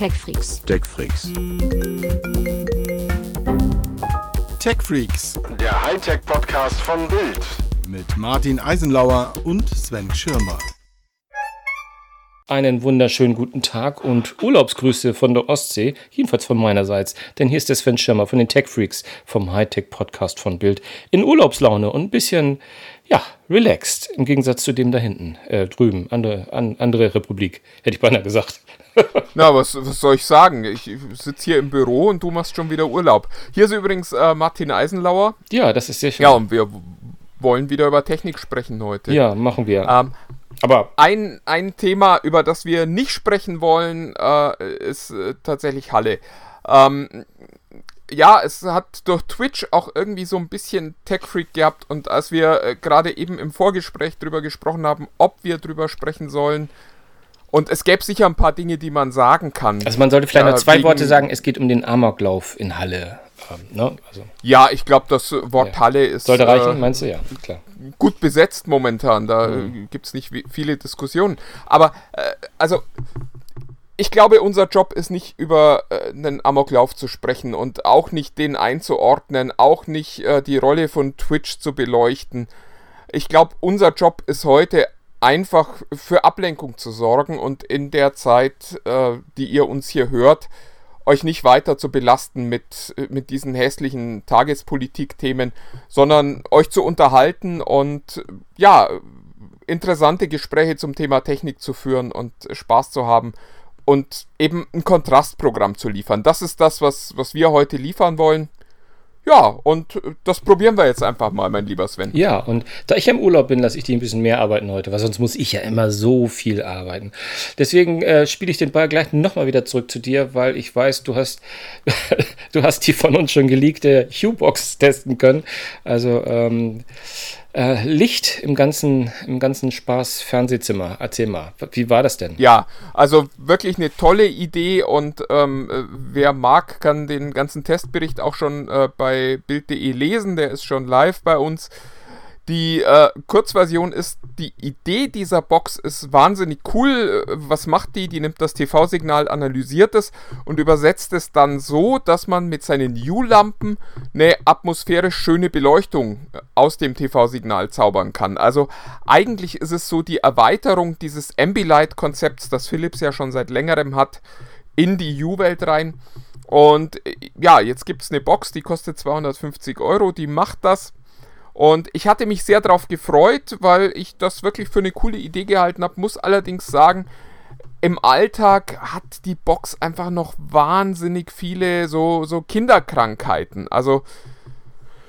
TechFreaks. TechFreaks. TechFreaks Der Hightech-Podcast von Bild. mit Martin Eisenlauer und Sven Schirmer. Einen wunderschönen guten Tag und Urlaubsgrüße von der Ostsee, jedenfalls von meinerseits. Denn hier ist der Sven Schirmer von den Tech Freaks vom Hightech Podcast von Bild in Urlaubslaune und ein bisschen, ja, relaxed im Gegensatz zu dem da hinten, äh, drüben, andere, an, andere Republik, hätte ich beinahe gesagt. Na, was, was soll ich sagen? Ich sitze hier im Büro und du machst schon wieder Urlaub. Hier ist übrigens äh, Martin Eisenlauer. Ja, das ist sehr schön. Ja, und wir wollen wieder über Technik sprechen heute. Ja, machen wir. Ähm, Aber ein, ein Thema, über das wir nicht sprechen wollen, äh, ist äh, tatsächlich Halle. Ähm, ja, es hat durch Twitch auch irgendwie so ein bisschen Tech-Freak gehabt und als wir äh, gerade eben im Vorgespräch drüber gesprochen haben, ob wir drüber sprechen sollen, und es gäbe sicher ein paar Dinge, die man sagen kann. also man sollte vielleicht Äh, noch zwei wegen- Worte sagen. Es geht um den Amoklauf in Halle. Ähm, ne? also, Ja, ich glaube, das äh, Wort Ja. Halle ist sollte reichen, äh, meinst du? Ja, klar. gut besetzt momentan. Da äh, gibt es nicht viele Diskussionen. Aber, äh, also, ich glaube, unser Job ist nicht über äh, einen Amoklauf zu sprechen und auch nicht den einzuordnen, auch nicht äh, die Rolle von Twitch zu beleuchten. Ich glaube, unser Job ist heute einfach für Ablenkung zu sorgen und in der Zeit, äh, die ihr uns hier hört, euch nicht weiter zu belasten mit, äh, mit diesen hässlichen Tagespolitik-Themen, sondern euch zu unterhalten und äh, ja, interessante Gespräche zum Thema Technik zu führen und Spaß zu haben und eben ein Kontrastprogramm zu liefern. Das ist das, was, was wir heute liefern wollen. Ja, und äh, das probieren wir jetzt einfach mal, mein lieber Sven. Ja, und da ich im Urlaub bin, lasse ich dich ein bisschen mehr arbeiten heute, weil sonst muss ich ja immer so viel arbeiten. Deswegen äh, spiele ich den Ball gleich nochmal wieder zurück zu dir, weil ich weiß, du hast, du hast die von uns schon geleakte Hue-Box testen können. Also ähm, äh, Licht im ganzen, im ganzen Spaß-Fernsehzimmer. Erzähl mal, wie war das denn? Ja, also wirklich eine tolle Idee und ähm, äh, wer mag, kann den ganzen Testbericht auch schon äh, bei Bild.de lesen, der ist schon live bei uns. Die äh, Kurzversion ist, die Idee dieser Box ist wahnsinnig cool. Äh, Was macht die? Die nimmt das TV-Signal, analysiert es und übersetzt es dann so, dass man mit seinen U-Lampen eine atmosphärisch schöne Beleuchtung äh, aus dem TV-Signal zaubern kann. Also eigentlich ist es so die Erweiterung dieses Ambilight-Konzepts, das Philips ja schon seit längerem hat, in die U-Welt rein. Und äh, ja, jetzt gibt es eine Box, die kostet 250 Euro, die macht das. Und ich hatte mich sehr darauf gefreut, weil ich das wirklich für eine coole Idee gehalten habe. Muss allerdings sagen, im Alltag hat die Box einfach noch wahnsinnig viele so, so Kinderkrankheiten. Also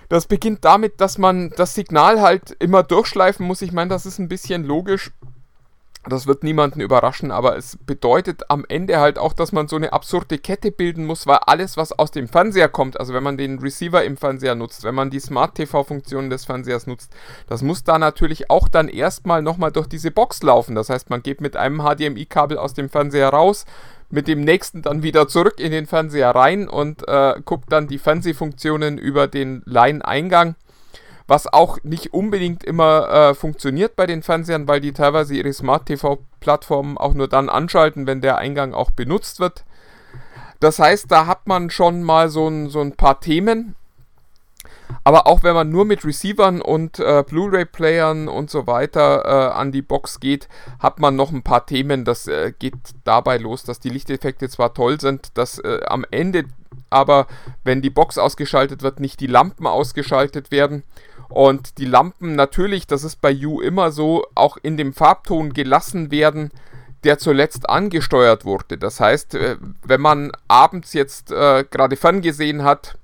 das beginnt damit, dass man das Signal halt immer durchschleifen muss. Ich meine, das ist ein bisschen logisch. Das wird niemanden überraschen, aber es bedeutet am Ende halt auch, dass man so eine absurde Kette bilden muss, weil alles, was aus dem Fernseher kommt, also wenn man den Receiver im Fernseher nutzt, wenn man die Smart-TV-Funktionen des Fernsehers nutzt, das muss da natürlich auch dann erstmal nochmal durch diese Box laufen. Das heißt, man geht mit einem HDMI-Kabel aus dem Fernseher raus, mit dem nächsten dann wieder zurück in den Fernseher rein und äh, guckt dann die Fernsehfunktionen über den Line-Eingang was auch nicht unbedingt immer äh, funktioniert bei den Fernsehern, weil die teilweise ihre Smart-TV-Plattformen auch nur dann anschalten, wenn der Eingang auch benutzt wird. Das heißt, da hat man schon mal so ein, so ein paar Themen. Aber auch wenn man nur mit Receivern und äh, Blu-ray-Playern und so weiter äh, an die Box geht, hat man noch ein paar Themen. Das äh, geht dabei los, dass die Lichteffekte zwar toll sind, dass äh, am Ende aber, wenn die Box ausgeschaltet wird, nicht die Lampen ausgeschaltet werden. Und die Lampen natürlich, das ist bei U immer so, auch in dem Farbton gelassen werden, der zuletzt angesteuert wurde. Das heißt, äh, wenn man abends jetzt äh, gerade ferngesehen hat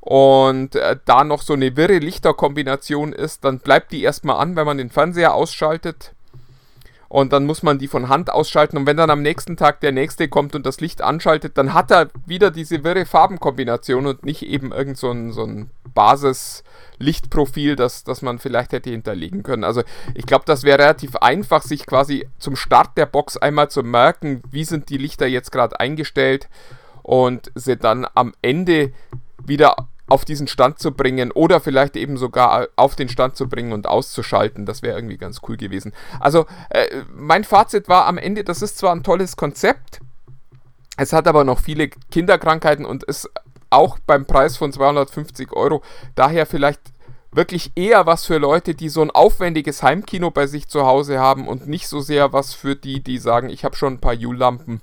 und äh, da noch so eine wirre Lichterkombination ist, dann bleibt die erstmal an, wenn man den Fernseher ausschaltet. Und dann muss man die von Hand ausschalten. Und wenn dann am nächsten Tag der nächste kommt und das Licht anschaltet, dann hat er wieder diese wirre Farbenkombination und nicht eben irgend so ein, so ein Basis-Lichtprofil, das, das man vielleicht hätte hinterlegen können. Also ich glaube, das wäre relativ einfach, sich quasi zum Start der Box einmal zu merken, wie sind die Lichter jetzt gerade eingestellt und sie dann am Ende wieder auf diesen Stand zu bringen oder vielleicht eben sogar auf den Stand zu bringen und auszuschalten. Das wäre irgendwie ganz cool gewesen. Also äh, mein Fazit war am Ende, das ist zwar ein tolles Konzept, Es hat aber noch viele Kinderkrankheiten und ist auch beim Preis von 250 Euro daher vielleicht wirklich eher was für Leute, die so ein aufwendiges Heimkino bei sich zu Hause haben und nicht so sehr was für die, die sagen, ich habe schon ein paar U-Lampen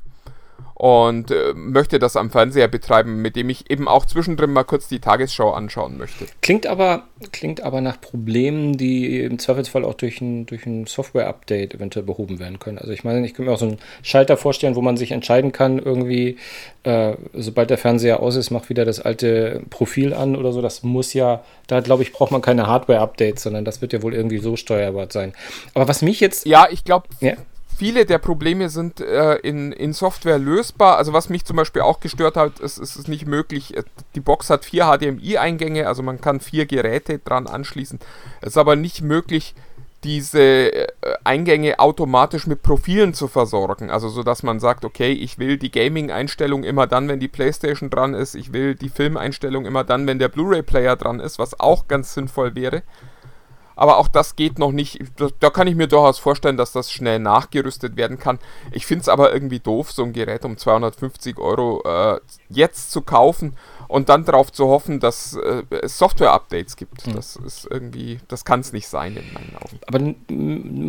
und äh, möchte das am Fernseher betreiben, mit dem ich eben auch zwischendrin mal kurz die Tagesschau anschauen möchte. Klingt aber, klingt aber nach Problemen, die im Zweifelsfall auch durch ein, durch ein Software-Update eventuell behoben werden können. Also ich meine, ich kann mir auch so einen Schalter vorstellen, wo man sich entscheiden kann, irgendwie, äh, sobald der Fernseher aus ist, macht wieder das alte Profil an oder so. Das muss ja, da glaube ich, braucht man keine Hardware-Updates, sondern das wird ja wohl irgendwie so steuerbar sein. Aber was mich jetzt. Ja, ich glaube, ja? Viele der Probleme sind äh, in, in Software lösbar. Also was mich zum Beispiel auch gestört hat, ist, ist es nicht möglich, äh, die Box hat vier HDMI-Eingänge, also man kann vier Geräte dran anschließen. Es ist aber nicht möglich, diese äh, Eingänge automatisch mit Profilen zu versorgen. Also so dass man sagt, okay, ich will die Gaming-Einstellung immer dann, wenn die Playstation dran ist, ich will die Filmeinstellung immer dann, wenn der Blu-ray-Player dran ist, was auch ganz sinnvoll wäre. Aber auch das geht noch nicht. Da kann ich mir durchaus vorstellen, dass das schnell nachgerüstet werden kann. Ich finde es aber irgendwie doof, so ein Gerät um 250 Euro äh, jetzt zu kaufen und dann darauf zu hoffen, dass äh, es Software-Updates gibt. Hm. Das ist irgendwie, das kann es nicht sein in meinen Augen. Aber dann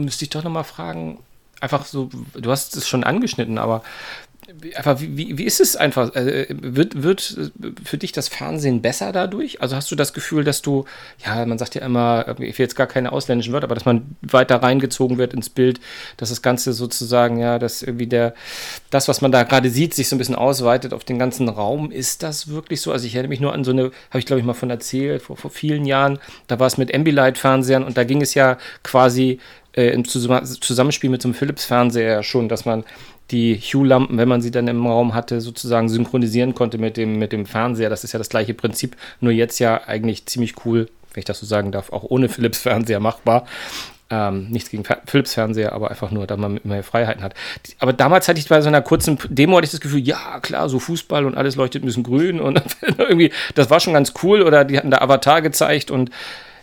müsste ich doch nochmal fragen, einfach so, du hast es schon angeschnitten, aber einfach, wie, wie ist es einfach? Äh, wird, wird für dich das Fernsehen besser dadurch? Also hast du das Gefühl, dass du, ja, man sagt ja immer, ich will jetzt gar keine ausländischen Wörter, aber dass man weiter reingezogen wird ins Bild, dass das Ganze sozusagen, ja, dass irgendwie der, das, was man da gerade sieht, sich so ein bisschen ausweitet auf den ganzen Raum. Ist das wirklich so? Also ich erinnere mich nur an so eine, habe ich glaube ich mal von erzählt, vor, vor vielen Jahren, da war es mit Ambilight-Fernsehern und da ging es ja quasi äh, im Zusammenspiel mit so einem Philips-Fernseher schon, dass man die Hue-Lampen, wenn man sie dann im Raum hatte, sozusagen synchronisieren konnte mit dem, mit dem Fernseher. Das ist ja das gleiche Prinzip, nur jetzt ja eigentlich ziemlich cool, wenn ich das so sagen darf, auch ohne Philips-Fernseher machbar. Ähm, nichts gegen Philips-Fernseher, aber einfach nur, dass man mehr Freiheiten hat. Aber damals hatte ich bei so einer kurzen Demo hatte ich das Gefühl, ja, klar, so Fußball und alles leuchtet ein bisschen grün und irgendwie, das war schon ganz cool. Oder die hatten da Avatar gezeigt und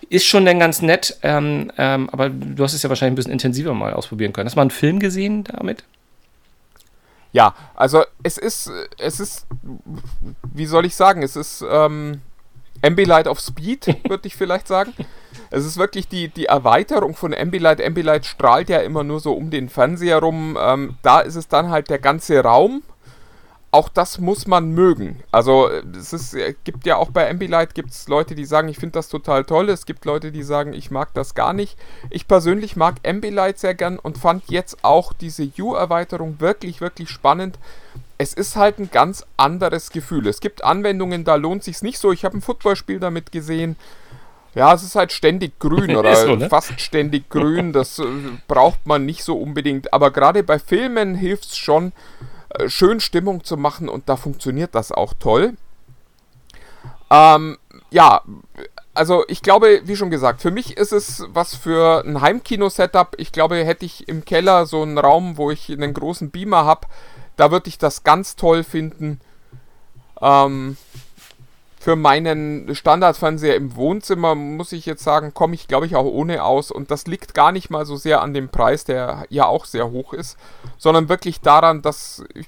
ist schon dann ganz nett, ähm, ähm, aber du hast es ja wahrscheinlich ein bisschen intensiver mal ausprobieren können. Hast du mal einen Film gesehen damit? Ja, also es ist, es ist, wie soll ich sagen, es ist ähm, Ambilight of Speed, würde ich vielleicht sagen. Es ist wirklich die, die Erweiterung von Ambilight. Ambilight strahlt ja immer nur so um den Fernseher rum. Ähm, da ist es dann halt der ganze Raum auch das muss man mögen. Also es ist, äh, gibt ja auch bei Ambilight gibt's Leute, die sagen, ich finde das total toll. Es gibt Leute, die sagen, ich mag das gar nicht. Ich persönlich mag Ambilight sehr gern und fand jetzt auch diese U-Erweiterung wirklich, wirklich spannend. Es ist halt ein ganz anderes Gefühl. Es gibt Anwendungen, da lohnt sich nicht so. Ich habe ein Footballspiel damit gesehen. Ja, es ist halt ständig grün oder so, ne? fast ständig grün. Das äh, braucht man nicht so unbedingt. Aber gerade bei Filmen hilft es schon, schön Stimmung zu machen und da funktioniert das auch toll. Ähm, ja, also ich glaube, wie schon gesagt, für mich ist es was für ein Heimkino-Setup. Ich glaube, hätte ich im Keller so einen Raum, wo ich einen großen Beamer habe, da würde ich das ganz toll finden. Ähm, für meinen Standardfernseher im Wohnzimmer muss ich jetzt sagen, komme ich glaube ich auch ohne aus. Und das liegt gar nicht mal so sehr an dem Preis, der ja auch sehr hoch ist, sondern wirklich daran, dass ich,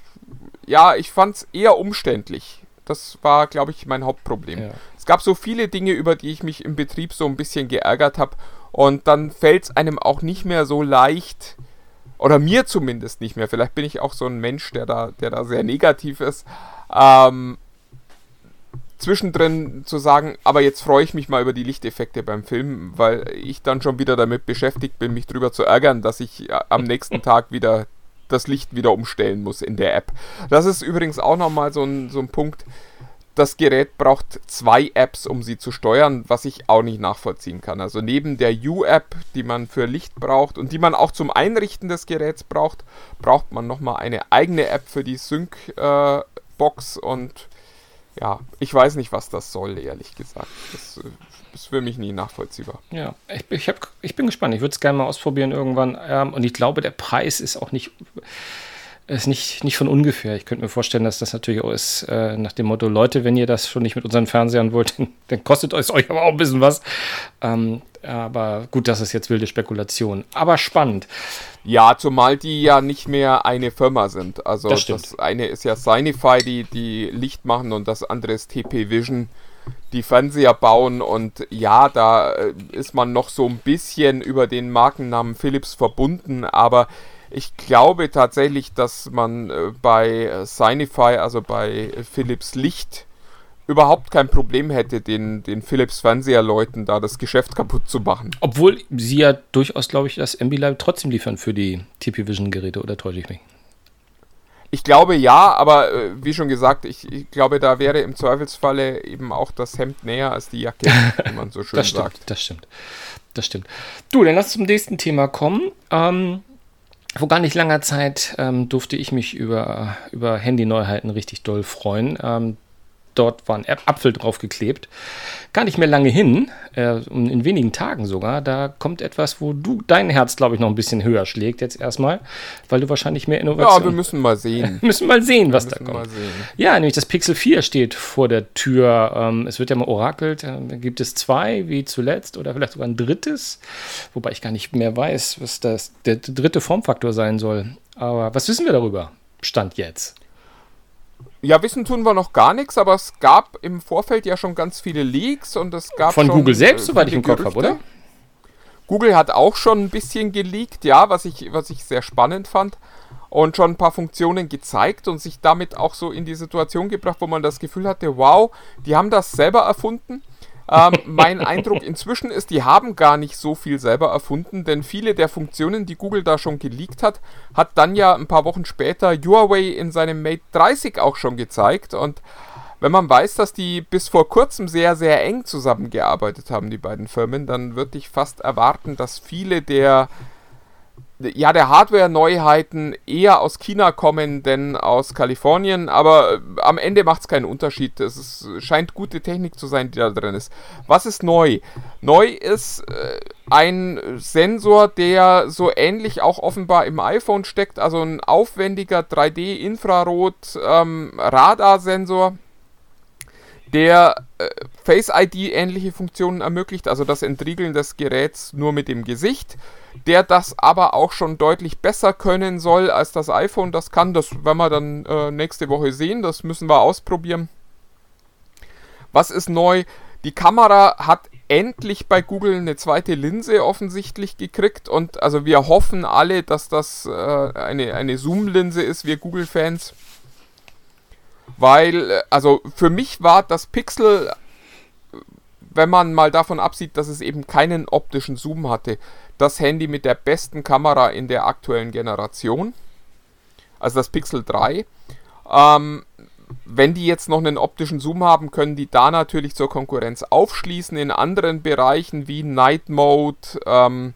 ja, ich fand es eher umständlich. Das war, glaube ich, mein Hauptproblem. Ja. Es gab so viele Dinge, über die ich mich im Betrieb so ein bisschen geärgert habe. Und dann fällt es einem auch nicht mehr so leicht, oder mir zumindest nicht mehr. Vielleicht bin ich auch so ein Mensch, der da, der da sehr negativ ist. Ähm, zwischendrin zu sagen, aber jetzt freue ich mich mal über die Lichteffekte beim Film, weil ich dann schon wieder damit beschäftigt bin, mich drüber zu ärgern, dass ich äh, am nächsten Tag wieder das Licht wieder umstellen muss in der App. Das ist übrigens auch nochmal so ein, so ein Punkt. Das Gerät braucht zwei Apps, um sie zu steuern, was ich auch nicht nachvollziehen kann. Also neben der U-App, die man für Licht braucht und die man auch zum Einrichten des Geräts braucht, braucht man nochmal eine eigene App für die Sync-Box äh, und ja, ich weiß nicht, was das soll, ehrlich gesagt. Das äh, ist für mich nie nachvollziehbar. Ja, ich, ich, hab, ich bin gespannt. Ich würde es gerne mal ausprobieren irgendwann. Ähm, und ich glaube, der Preis ist auch nicht ist nicht, nicht von ungefähr. Ich könnte mir vorstellen, dass das natürlich auch ist, äh, nach dem Motto, Leute, wenn ihr das schon nicht mit unseren Fernsehern wollt, dann, dann kostet es euch aber auch ein bisschen was. Ähm, aber gut, das ist jetzt wilde Spekulation. Aber spannend. Ja, zumal die ja nicht mehr eine Firma sind. Also Das das, eine ist ja Signify, die, die Licht machen und das andere ist TP Vision, die Fernseher bauen. Und ja, da äh, ist man noch so ein bisschen über den Markennamen Philips verbunden, aber ich glaube tatsächlich, dass man äh, bei äh, Signify, also bei Philips Licht, überhaupt kein Problem hätte, den, den Philips Fernseherleuten da das Geschäft kaputt zu machen. Obwohl sie ja durchaus, glaube ich, das MB-Live trotzdem liefern für die TP Vision-Geräte, oder täusche ich mich? Ich glaube ja, aber äh, wie schon gesagt, ich, ich glaube, da wäre im Zweifelsfalle eben auch das Hemd näher als die Jacke, wie man so schön Das stimmt, sagt. das stimmt. Das stimmt. Du, dann lass zum nächsten Thema kommen. Ähm, vor gar nicht langer Zeit ähm, durfte ich mich über, über Handy-Neuheiten richtig doll freuen. Ähm, dort war ein Ap- Apfel draufgeklebt. Gar nicht mehr lange hin, äh, in wenigen Tagen sogar. Da kommt etwas, wo du dein Herz, glaube ich, noch ein bisschen höher schlägt jetzt erstmal, weil du wahrscheinlich mehr Ja, Innovation. wir müssen mal sehen. müssen mal sehen, was da kommt. Ja, nämlich das Pixel 4 steht vor der Tür. Ähm, es wird ja mal orakelt. Ähm, gibt es zwei, wie zuletzt, oder vielleicht sogar ein drittes? Wobei ich gar nicht mehr weiß, was das der dritte Formfaktor sein soll. Aber was wissen wir darüber? Stand jetzt. Ja, wissen tun wir noch gar nichts, aber es gab im Vorfeld ja schon ganz viele Leaks und es gab Von schon, Google selbst, äh, soweit ich im Kopf habe, oder? Google hat auch schon ein bisschen geleakt, ja, was ich, was ich sehr spannend fand. Und schon ein paar Funktionen gezeigt und sich damit auch so in die Situation gebracht, wo man das Gefühl hatte, wow, die haben das selber erfunden. Ähm, mein Eindruck inzwischen ist, die haben gar nicht so viel selber erfunden, denn viele der Funktionen, die Google da schon geleakt hat, hat dann ja ein paar Wochen später Huawei in seinem Mate 30 auch schon gezeigt. Und wenn man weiß, dass die bis vor kurzem sehr, sehr eng zusammengearbeitet haben, die beiden Firmen, dann würde ich fast erwarten, dass viele der, ja, der Hardware-Neuheiten eher aus China kommen, denn aus Kalifornien. Aber äh, am Ende macht es keinen Unterschied. Es ist, scheint gute Technik zu sein, die da drin ist. Was ist neu? Neu ist äh, ein Sensor, der so ähnlich auch offenbar im iPhone steckt, also ein aufwendiger 3D-Infrarot-Radarsensor der äh, Face ID ähnliche Funktionen ermöglicht, also das Entriegeln des Geräts nur mit dem Gesicht, der das aber auch schon deutlich besser können soll, als das iPhone das kann. Das werden wir dann äh, nächste Woche sehen, das müssen wir ausprobieren. Was ist neu? Die Kamera hat endlich bei Google eine zweite Linse offensichtlich gekriegt und also wir hoffen alle, dass das äh, eine, eine Zoom-Linse ist, wir Google-Fans. Weil, äh, also für mich war das Pixel, wenn man mal davon absieht, dass es eben keinen optischen Zoom hatte, das Handy mit der besten Kamera in der aktuellen Generation. Also das Pixel 3. Ähm, wenn die jetzt noch einen optischen Zoom haben, können die da natürlich zur Konkurrenz aufschließen in anderen Bereichen wie Night Mode, ähm,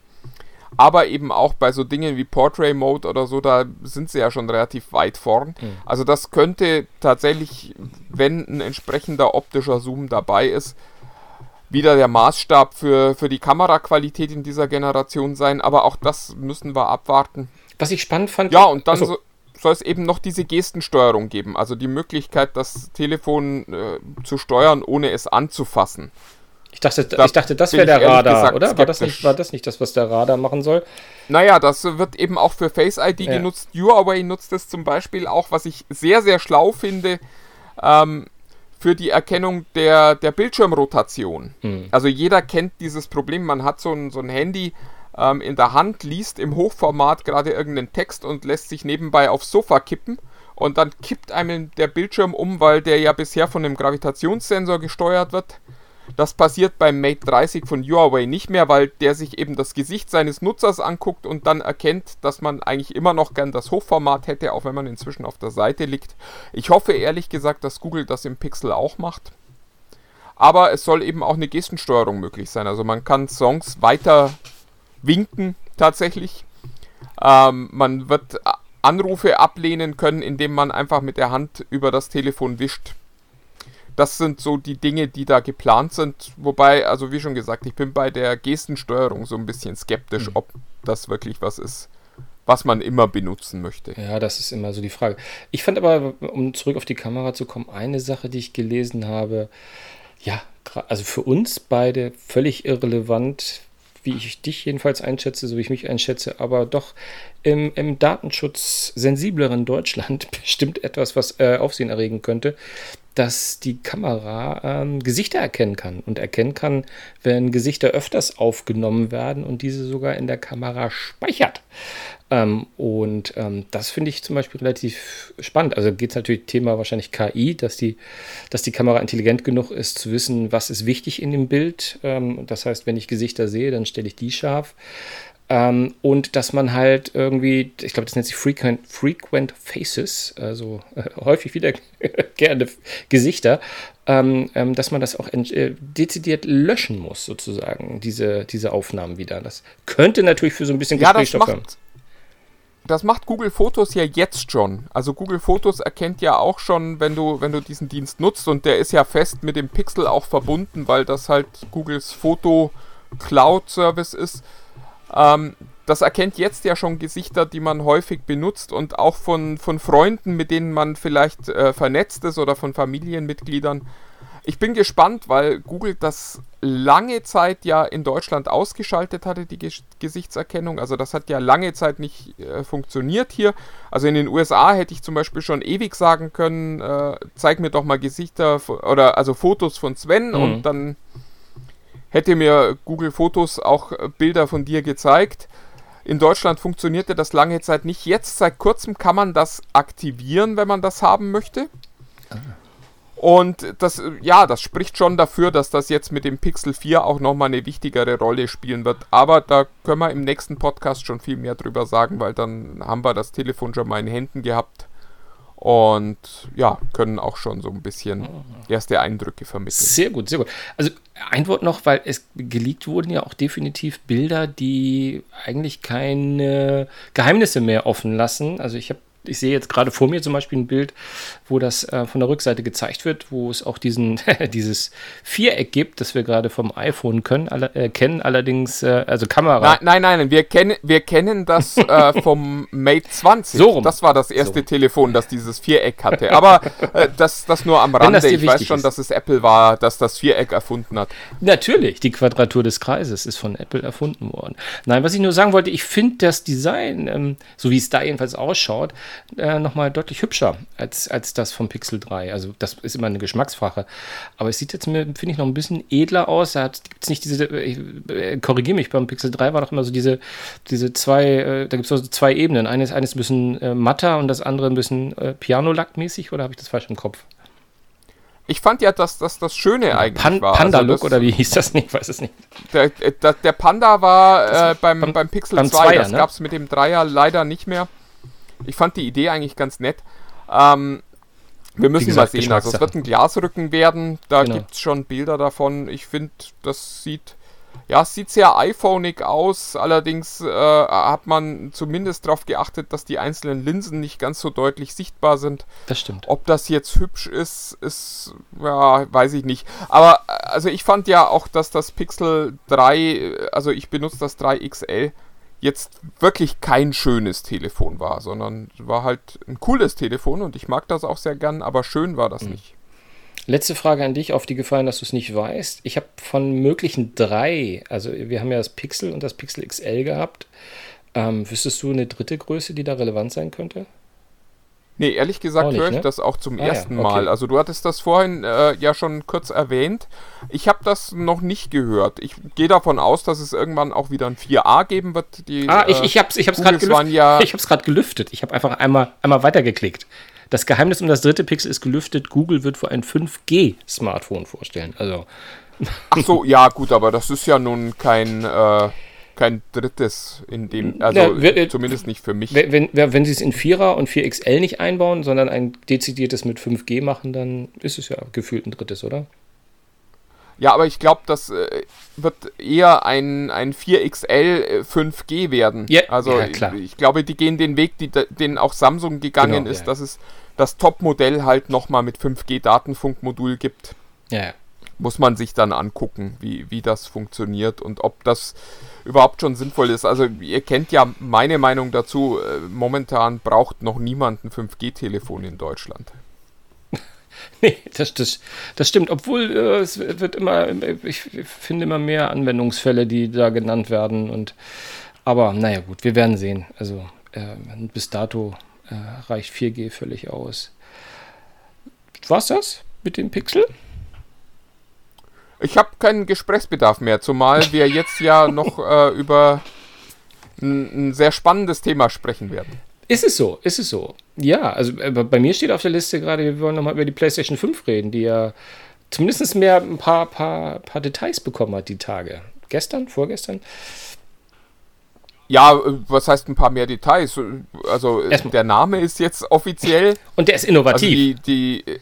aber eben auch bei so Dingen wie Portrait Mode oder so, da sind sie ja schon relativ weit vorn. Also das könnte tatsächlich, wenn ein entsprechender optischer Zoom dabei ist, wieder der Maßstab für, für die Kameraqualität in dieser Generation sein, aber auch das müssen wir abwarten. Was ich spannend fand. Ja, und dann Achso. so, soll es eben noch diese Gestensteuerung geben, also die Möglichkeit, das Telefon äh, zu steuern, ohne es anzufassen. Ich dachte, Da ich dachte das wäre der Radar, gesagt oder? War das, nicht, war das nicht das, was der Radar machen soll? Naja, das wird eben auch für Face ID Ja. genutzt. Huawei nutzt es zum Beispiel auch, was ich sehr, sehr schlau finde, ähm, für die Erkennung der, der Bildschirmrotation. Hm. Also jeder kennt dieses Problem, man hat so ein, so ein Handy ähm, in der Hand, liest im Hochformat gerade irgendeinen Text und lässt sich nebenbei aufs Sofa kippen. Und dann kippt einem der Bildschirm um, weil der ja bisher von einem Gravitationssensor gesteuert wird. Das passiert beim Mate 30 von Huawei nicht mehr, weil der sich eben das Gesicht seines Nutzers anguckt und dann erkennt, dass man eigentlich immer noch gern das Hochformat hätte, auch wenn man inzwischen auf der Seite liegt. Ich hoffe ehrlich gesagt, dass Google das im Pixel auch macht. Aber es soll eben auch eine Gestensteuerung möglich sein. Also man kann Songs weiter winken tatsächlich. Ähm, man wird Anrufe ablehnen können, indem man einfach mit der Hand über das Telefon wischt. Das sind so die Dinge, die da geplant sind. Wobei, also wie schon gesagt, ich bin bei der Gestensteuerung so ein bisschen skeptisch, ob das wirklich was ist, was man immer benutzen möchte. Ja, das ist immer so die Frage. Ich fand aber, um zurück auf die Kamera zu kommen, eine Sache, die ich gelesen habe, ja, also für uns beide völlig irrelevant, wie ich dich jedenfalls einschätze, so wie ich mich einschätze, aber doch im, im Datenschutz sensibleren Deutschland bestimmt etwas, was äh, Aufsehen erregen könnte, dass die Kamera ähm, Gesichter erkennen kann und erkennen kann, wenn Gesichter öfters aufgenommen werden und diese sogar in der Kamera speichert. Ähm, und ähm, das finde ich zum Beispiel relativ spannend. Also geht es natürlich Thema wahrscheinlich KI, dass die, dass die Kamera intelligent genug ist, zu wissen, was ist wichtig in dem Bild. Ähm, das heißt, wenn ich Gesichter sehe, dann stelle ich die scharf. Ähm, und dass man halt irgendwie, ich glaube, das nennt sich Frequent, Frequent Faces, also äh, häufig wiederkehrende Gesichter, ähm, ähm, dass man das auch äh, dezidiert löschen muss, sozusagen, diese, diese Aufnahmen wieder. Das könnte natürlich für so ein bisschen Gesprächsstoff ja, das macht Google Fotos ja jetzt schon. Also Google Fotos erkennt ja auch schon, wenn du, wenn du diesen Dienst nutzt und der ist ja fest mit dem Pixel auch verbunden, weil das halt Googles Foto Cloud Service ist. Ähm, das erkennt jetzt ja schon Gesichter, die man häufig benutzt und auch von, von Freunden, mit denen man vielleicht äh, vernetzt ist oder von Familienmitgliedern. Ich bin gespannt, weil Google das lange Zeit ja in Deutschland ausgeschaltet hatte, die Ges Gesichtserkennung. Also das hat ja lange Zeit nicht äh, funktioniert hier. Also in den USA hätte ich zum Beispiel schon ewig sagen können, äh, zeig mir doch mal Gesichter oder also Fotos von Sven mhm. und dann hätte mir Google Fotos auch äh, Bilder von dir gezeigt. In Deutschland funktionierte das lange Zeit nicht. Jetzt seit kurzem kann man das aktivieren, wenn man das haben möchte. Ah. Und das, ja, das spricht schon dafür, dass das jetzt mit dem Pixel 4 auch nochmal eine wichtigere Rolle spielen wird. Aber da können wir im nächsten Podcast schon viel mehr drüber sagen, weil dann haben wir das Telefon schon mal in Händen gehabt und ja, können auch schon so ein bisschen erste Eindrücke vermitteln. Sehr gut, sehr gut. Also ein Wort noch, weil es geleakt wurden ja auch definitiv Bilder, die eigentlich keine Geheimnisse mehr offen lassen. Also ich habe ich sehe jetzt gerade vor mir zum Beispiel ein Bild, wo das äh, von der Rückseite gezeigt wird, wo es auch diesen, dieses Viereck gibt, das wir gerade vom iPhone können, alle, äh, kennen, allerdings, äh, also Kamera. Nein, nein, nein, wir, kennen, wir kennen das äh, vom Mate 20. So rum. Das war das erste so. Telefon, das dieses Viereck hatte. Aber äh, das, das nur am Rande. Ich weiß schon, ist. dass es Apple war, das das Viereck erfunden hat. Natürlich, die Quadratur des Kreises ist von Apple erfunden worden. Nein, was ich nur sagen wollte, ich finde das Design, ähm, so wie es da jedenfalls ausschaut, äh, nochmal deutlich hübscher als, als das vom Pixel 3. Also das ist immer eine Geschmacksfrage. Aber es sieht jetzt, finde ich, noch ein bisschen edler aus. Da gibt es nicht diese, ich, äh, korrigiere mich, beim Pixel 3 war doch immer so diese, diese zwei, äh, da gibt es so zwei Ebenen. Eines, eines ein bisschen äh, matter und das andere ein bisschen äh, Piano-Lack-mäßig oder habe ich das falsch im Kopf? Ich fand ja, dass das das Schöne eigentlich Pan war. Panda-Look also oder wie hieß das nicht? Ich weiß es nicht. Der, äh, der, der Panda war äh, beim, beim, beim Pixel beim 2, Zweier, das ne? gab es mit dem Dreier leider nicht mehr. Ich fand die Idee eigentlich ganz nett. Ähm, wir müssen gesagt, mal sehen. Also es wird ein Glasrücken werden. Da genau. gibt es schon Bilder davon. Ich finde, das sieht. Ja, es sieht sehr iPhoneig aus. Allerdings äh, hat man zumindest darauf geachtet, dass die einzelnen Linsen nicht ganz so deutlich sichtbar sind. Das stimmt. Ob das jetzt hübsch ist, ist, ja, weiß ich nicht. Aber also ich fand ja auch, dass das Pixel 3, also ich benutze das 3 XL, jetzt wirklich kein schönes Telefon war, sondern war halt ein cooles Telefon und ich mag das auch sehr gern, aber schön war das mhm. nicht. Letzte Frage an dich, auf die gefallen, dass du es nicht weißt. Ich habe von möglichen drei, also wir haben ja das Pixel und das Pixel XL gehabt. Ähm, wüsstest du eine dritte Größe, die da relevant sein könnte? Nee, ehrlich gesagt höre ich ne? das auch zum ah, ersten ja, okay. Mal. Also du hattest das vorhin äh, ja schon kurz erwähnt. Ich habe das noch nicht gehört. Ich gehe davon aus, dass es irgendwann auch wieder ein 4a geben wird. Die, ah, ich, ich habe es ich gerade gelüftet. Ja ich habe gelüftet. Ich habe einfach einmal, einmal weitergeklickt. Das Geheimnis um das dritte Pixel ist gelüftet. Google wird vor ein 5G-Smartphone vorstellen. Also. Ach so, ja gut, aber das ist ja nun kein... Äh, kein drittes in dem, also ja, wir, zumindest nicht für mich. Wenn, wenn, wenn sie es in 4er und 4XL nicht einbauen, sondern ein dezidiertes mit 5G machen, dann ist es ja gefühlt ein drittes, oder? Ja, aber ich glaube, das äh, wird eher ein, ein 4XL 5G äh, werden. Ja, also ja, klar. ich glaube, die gehen den Weg, die, den auch Samsung gegangen genau, ist, ja. dass es das Top-Modell halt nochmal mit 5G Datenfunkmodul gibt. Ja, muss man sich dann angucken, wie, wie das funktioniert und ob das überhaupt schon sinnvoll ist. Also ihr kennt ja meine Meinung dazu. Äh, momentan braucht noch niemand ein 5G-Telefon in Deutschland. Nee, das, das, das stimmt. Obwohl äh, es wird immer, ich finde immer mehr Anwendungsfälle, die da genannt werden. Und, aber naja, gut, wir werden sehen. Also äh, bis dato äh, reicht 4G völlig aus. War's das mit dem Pixel? Ich habe keinen Gesprächsbedarf mehr, zumal wir jetzt ja noch äh, über ein, ein sehr spannendes Thema sprechen werden. Ist es so, ist es so. Ja, also äh, bei mir steht auf der Liste gerade, wir wollen nochmal über die PlayStation 5 reden, die ja zumindest mehr ein paar, paar, paar Details bekommen hat die Tage. Gestern, vorgestern? Ja, äh, was heißt ein paar mehr Details? Also Erstmal. der Name ist jetzt offiziell. Und der ist innovativ. Also die, die,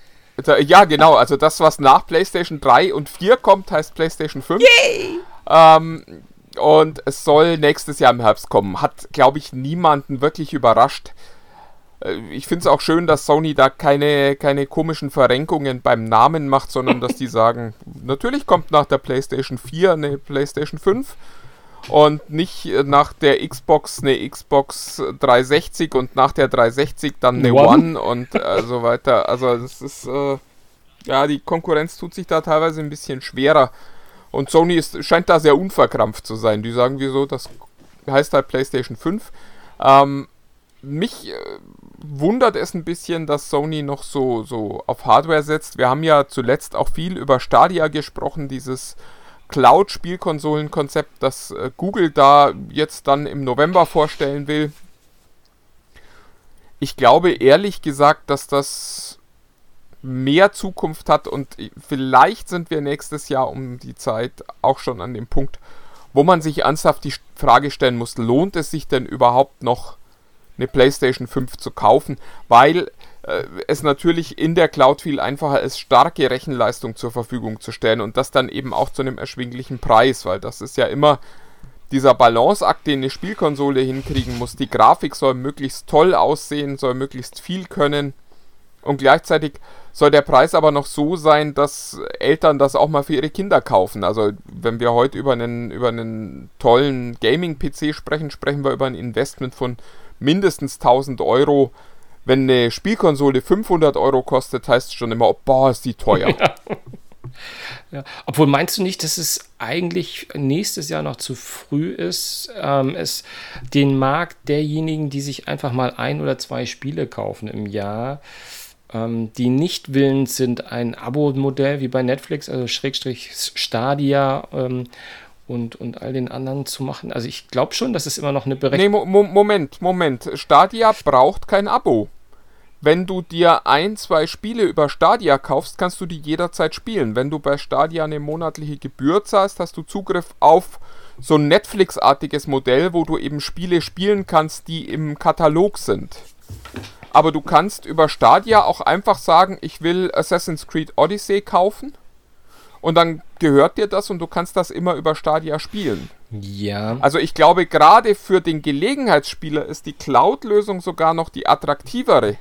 ja, genau. Also das, was nach PlayStation 3 und 4 kommt, heißt PlayStation 5. Yay! Ähm, und es soll nächstes Jahr im Herbst kommen. Hat, glaube ich, niemanden wirklich überrascht. Äh, ich finde es auch schön, dass Sony da keine, keine komischen Verrenkungen beim Namen macht, sondern dass die sagen, natürlich kommt nach der PlayStation 4 eine PlayStation 5 und nicht nach der Xbox eine Xbox 360 und nach der 360 dann eine One, One und äh, so weiter. Also das ist, äh, ja, die Konkurrenz tut sich da teilweise ein bisschen schwerer. Und Sony ist, scheint da sehr unverkrampft zu sein. Die sagen, wieso, das heißt halt PlayStation 5. Ähm, mich äh, wundert es ein bisschen, dass Sony noch so, so auf Hardware setzt. Wir haben ja zuletzt auch viel über Stadia gesprochen, dieses Cloud-Spielkonsolen-Konzept, das äh, Google da jetzt dann im November vorstellen will. Ich glaube ehrlich gesagt, dass das mehr Zukunft hat und vielleicht sind wir nächstes Jahr um die Zeit auch schon an dem Punkt, wo man sich ernsthaft die Frage stellen muss, lohnt es sich denn überhaupt noch eine PlayStation 5 zu kaufen, weil äh, es natürlich in der Cloud viel einfacher ist, starke Rechenleistung zur Verfügung zu stellen und das dann eben auch zu einem erschwinglichen Preis, weil das ist ja immer dieser Balanceakt, den eine Spielkonsole hinkriegen muss. Die Grafik soll möglichst toll aussehen, soll möglichst viel können und gleichzeitig soll der Preis aber noch so sein, dass Eltern das auch mal für ihre Kinder kaufen. Also wenn wir heute über einen, über einen tollen Gaming-PC sprechen, sprechen wir über ein Investment von mindestens 1000 Euro. Wenn eine Spielkonsole 500 Euro kostet, heißt es schon immer, oh, boah, ist die teuer. Ja. Ja. Obwohl meinst du nicht, dass es eigentlich nächstes Jahr noch zu früh ist, ähm, es den Markt derjenigen, die sich einfach mal ein oder zwei Spiele kaufen im Jahr, ähm, die nicht willens sind, ein Abo-Modell wie bei Netflix, also Schrägstrich Stadia ähm, und, und all den anderen zu machen. Also ich glaube schon, dass es immer noch eine Berechtigung... Nee, Mo Moment, Moment. Stadia braucht kein Abo. Wenn du dir ein, zwei Spiele über Stadia kaufst, kannst du die jederzeit spielen. Wenn du bei Stadia eine monatliche Gebühr zahlst, hast du Zugriff auf so ein Netflix-artiges Modell, wo du eben Spiele spielen kannst, die im Katalog sind aber du kannst über Stadia auch einfach sagen, ich will Assassin's Creed Odyssey kaufen. Und dann gehört dir das und du kannst das immer über Stadia spielen. Ja. Also ich glaube, gerade für den Gelegenheitsspieler ist die Cloud-Lösung sogar noch die attraktivere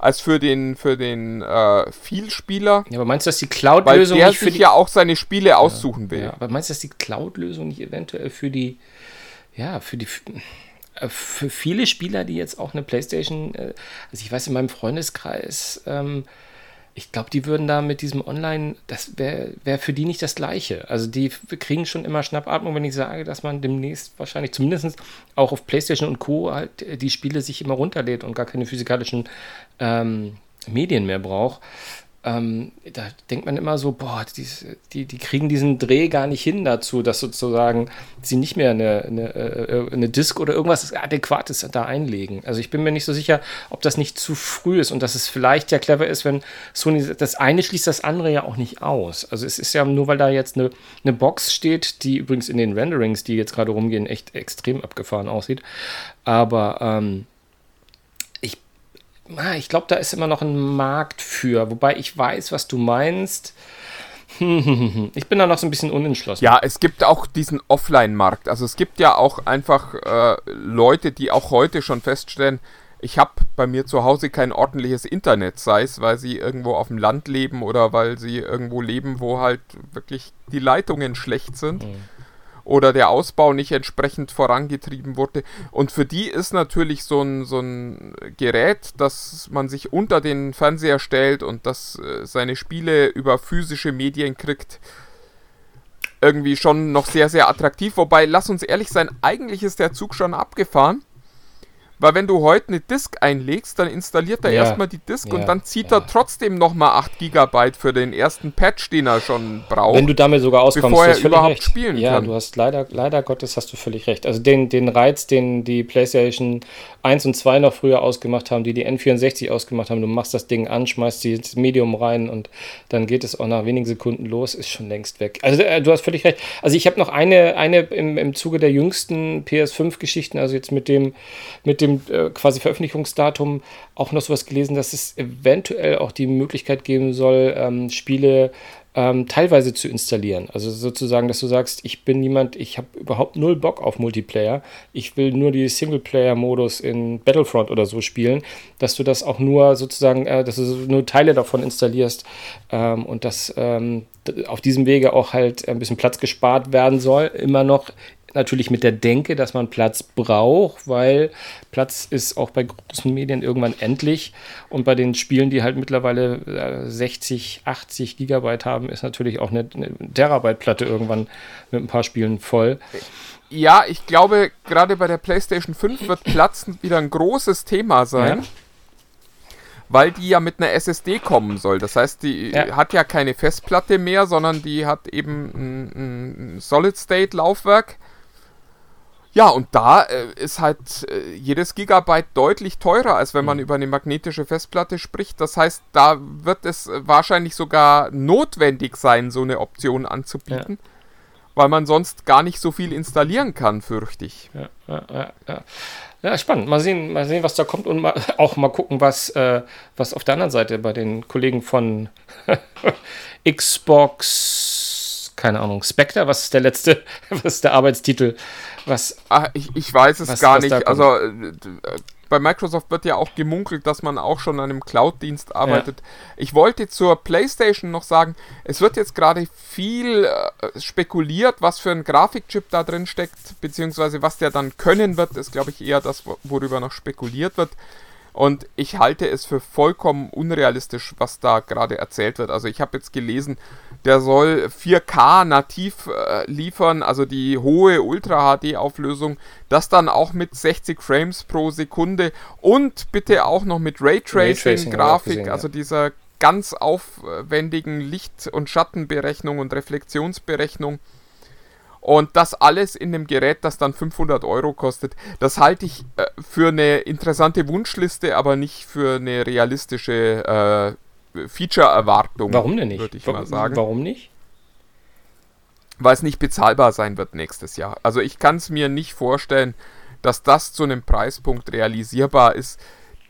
als für den für den äh, Vielspieler. Ja, aber meinst du, dass die Cloud-Lösung nicht für sich die... ja auch seine Spiele ja, aussuchen will? Ja, aber meinst du, dass die Cloud-Lösung nicht eventuell für die ja für die äh, für viele Spieler, die jetzt auch eine Playstation, äh, also ich weiß in meinem Freundeskreis, ähm, ich glaube, die würden da mit diesem Online, das wäre wär für die nicht das Gleiche. Also die kriegen schon immer Schnappatmung, wenn ich sage, dass man demnächst wahrscheinlich zumindest auch auf Playstation und Co. halt äh, die Spiele sich immer runterlädt und gar keine physikalischen ähm, Medien mehr braucht ähm, da denkt man immer so, boah, die, die, die, kriegen diesen Dreh gar nicht hin dazu, dass sozusagen sie nicht mehr eine, eine, äh, eine Disk oder irgendwas Adäquates da einlegen. Also ich bin mir nicht so sicher, ob das nicht zu früh ist und dass es vielleicht ja clever ist, wenn Sony, das eine schließt das andere ja auch nicht aus. Also es ist ja nur, weil da jetzt eine, eine Box steht, die übrigens in den Renderings, die jetzt gerade rumgehen, echt extrem abgefahren aussieht. Aber ähm, ich glaube, da ist immer noch ein Markt für. Wobei ich weiß, was du meinst. Ich bin da noch so ein bisschen unentschlossen. Ja, es gibt auch diesen Offline-Markt. Also es gibt ja auch einfach äh, Leute, die auch heute schon feststellen, ich habe bei mir zu Hause kein ordentliches Internet, sei es, weil sie irgendwo auf dem Land leben oder weil sie irgendwo leben, wo halt wirklich die Leitungen schlecht sind. Mhm. Oder der Ausbau nicht entsprechend vorangetrieben wurde. Und für die ist natürlich so ein, so ein Gerät, das man sich unter den Fernseher stellt und das äh, seine Spiele über physische Medien kriegt, irgendwie schon noch sehr, sehr attraktiv. Wobei, lass uns ehrlich sein, eigentlich ist der Zug schon abgefahren. Weil wenn du heute eine Disk einlegst, dann installiert er ja. erstmal die Disk ja, und dann zieht ja. er trotzdem nochmal 8 GB für den ersten Patch, den er schon braucht. Wenn du damit sogar auskommst, bevor er überhaupt recht. spielen ja, kann. Ja, du hast leider, leider Gottes hast du völlig recht. Also den, den Reiz, den die PlayStation 1 und 2 noch früher ausgemacht haben, die die N64 ausgemacht haben, du machst das Ding an, schmeißt das Medium rein und dann geht es auch nach wenigen Sekunden los, ist schon längst weg. Also äh, du hast völlig recht. Also ich habe noch eine, eine im, im Zuge der jüngsten PS5-Geschichten, also jetzt mit dem, mit dem äh, quasi Veröffentlichungsdatum auch noch sowas gelesen, dass es eventuell auch die Möglichkeit geben soll, ähm, Spiele ähm, teilweise zu installieren. Also sozusagen, dass du sagst, ich bin niemand, ich habe überhaupt null Bock auf Multiplayer. Ich will nur die Singleplayer-Modus in Battlefront oder so spielen, dass du das auch nur sozusagen, äh, dass du nur Teile davon installierst ähm, und dass ähm, auf diesem Wege auch halt ein bisschen Platz gespart werden soll. Immer noch natürlich mit der Denke, dass man Platz braucht, weil Platz ist auch bei großen Medien irgendwann endlich. Und bei den Spielen, die halt mittlerweile 60, äh, 80 Gigabyte haben, ist natürlich auch eine, eine Terabyte-Platte irgendwann mit ein paar Spielen voll. Ja, ich glaube, gerade bei der PlayStation 5 wird Platz wieder ein großes Thema sein. Ja weil die ja mit einer SSD kommen soll. Das heißt, die ja. hat ja keine Festplatte mehr, sondern die hat eben ein, ein Solid-State-Laufwerk ja, und da äh, ist halt äh, jedes Gigabyte deutlich teurer, als wenn man mhm. über eine magnetische Festplatte spricht. Das heißt, da wird es äh, wahrscheinlich sogar notwendig sein, so eine Option anzubieten, ja. weil man sonst gar nicht so viel installieren kann, fürchte ich. Ja, ja, ja, ja. ja spannend. Mal sehen, mal sehen, was da kommt und mal, auch mal gucken, was, äh, was auf der anderen Seite bei den Kollegen von Xbox, keine Ahnung, Spectre, was ist der letzte, was ist der Arbeitstitel? Was? Ach, ich, ich weiß es was, gar was nicht. Also äh, bei Microsoft wird ja auch gemunkelt, dass man auch schon an einem Cloud-Dienst arbeitet. Ja. Ich wollte zur PlayStation noch sagen, es wird jetzt gerade viel äh, spekuliert, was für ein Grafikchip da drin steckt, beziehungsweise was der dann können wird, ist glaube ich eher das, worüber noch spekuliert wird. Und ich halte es für vollkommen unrealistisch, was da gerade erzählt wird. Also ich habe jetzt gelesen, der soll 4K nativ äh, liefern, also die hohe Ultra HD Auflösung, das dann auch mit 60 Frames pro Sekunde und bitte auch noch mit Raytracing Grafik, also dieser ganz aufwendigen Licht- und Schattenberechnung und Reflexionsberechnung. Und das alles in einem Gerät, das dann 500 Euro kostet. Das halte ich äh, für eine interessante Wunschliste, aber nicht für eine realistische äh, Feature-Erwartung. Warum denn nicht? Würde ich mal sagen. Warum nicht? Weil es nicht bezahlbar sein wird nächstes Jahr. Also ich kann es mir nicht vorstellen, dass das zu einem Preispunkt realisierbar ist,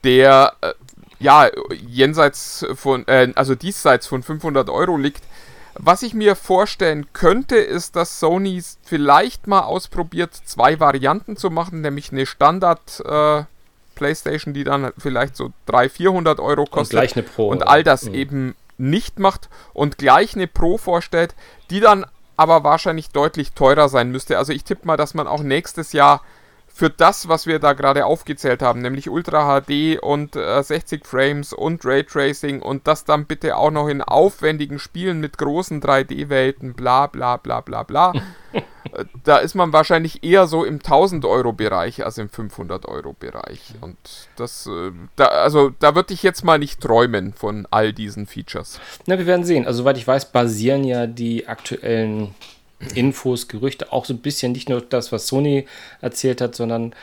der äh, ja jenseits von, äh, also diesseits von 500 Euro liegt was ich mir vorstellen könnte, ist, dass Sony vielleicht mal ausprobiert, zwei Varianten zu machen, nämlich eine Standard äh, PlayStation, die dann vielleicht so 300, 400 Euro kostet. Und gleich eine Pro. Und all das mhm. eben nicht macht und gleich eine Pro vorstellt, die dann aber wahrscheinlich deutlich teurer sein müsste. Also ich tippe mal, dass man auch nächstes Jahr für das, was wir da gerade aufgezählt haben, nämlich Ultra HD und äh, 60 Frames und Raytracing und das dann bitte auch noch in aufwendigen Spielen mit großen 3D-Welten, bla bla bla bla bla. Äh, da ist man wahrscheinlich eher so im 1000 Euro Bereich als im 500 Euro Bereich. Und das, äh, da, also da würde ich jetzt mal nicht träumen von all diesen Features. Na, wir werden sehen. Also soweit ich weiß, basieren ja die aktuellen Infos, Gerüchte, auch so ein bisschen nicht nur das, was Sony erzählt hat, sondern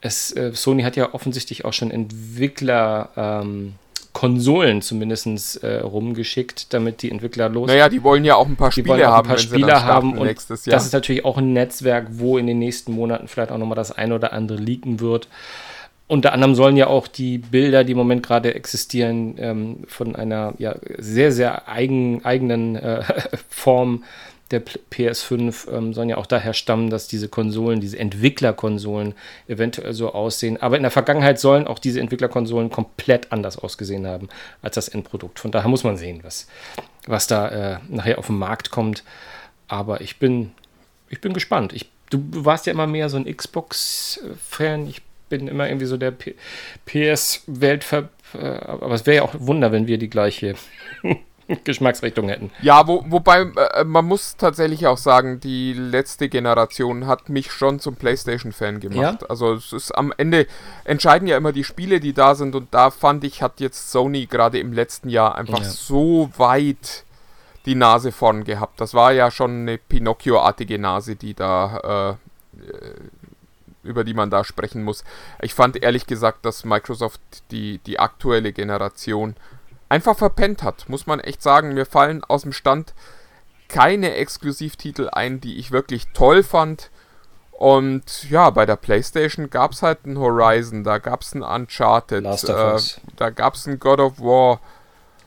es, äh, Sony hat ja offensichtlich auch schon Entwickler. Ähm, Konsolen zumindest äh, rumgeschickt, damit die Entwickler los. Naja, die wollen ja auch ein paar Spiele haben. Ein paar Spieler haben und das ist natürlich auch ein Netzwerk, wo in den nächsten Monaten vielleicht auch nochmal das eine oder andere leaken wird. Unter anderem sollen ja auch die Bilder, die im Moment gerade existieren, ähm, von einer ja, sehr, sehr eigen, eigenen äh, Form der PS5 ähm, sollen ja auch daher stammen, dass diese Konsolen, diese Entwicklerkonsolen eventuell so aussehen. Aber in der Vergangenheit sollen auch diese Entwicklerkonsolen komplett anders ausgesehen haben als das Endprodukt. Von daher muss man sehen, was, was da äh, nachher auf den Markt kommt. Aber ich bin, ich bin gespannt. Ich, du warst ja immer mehr so ein Xbox-Fan. Ich bin immer irgendwie so der PS-Weltver... Äh, aber es wäre ja auch ein Wunder, wenn wir die gleiche Geschmacksrichtung hätten. Ja, wo, wobei äh, man muss tatsächlich auch sagen, die letzte Generation hat mich schon zum PlayStation-Fan gemacht. Ja? Also es ist am Ende entscheiden ja immer die Spiele, die da sind und da fand ich, hat jetzt Sony gerade im letzten Jahr einfach ja. so weit die Nase vorn gehabt. Das war ja schon eine Pinocchio-artige Nase, die da äh, über die man da sprechen muss. Ich fand ehrlich gesagt, dass Microsoft die, die aktuelle Generation einfach verpennt hat, muss man echt sagen. Mir fallen aus dem Stand keine Exklusivtitel ein, die ich wirklich toll fand. Und ja, bei der PlayStation gab es halt ein Horizon, da gab es ein Uncharted, äh, da gab es ein God of War.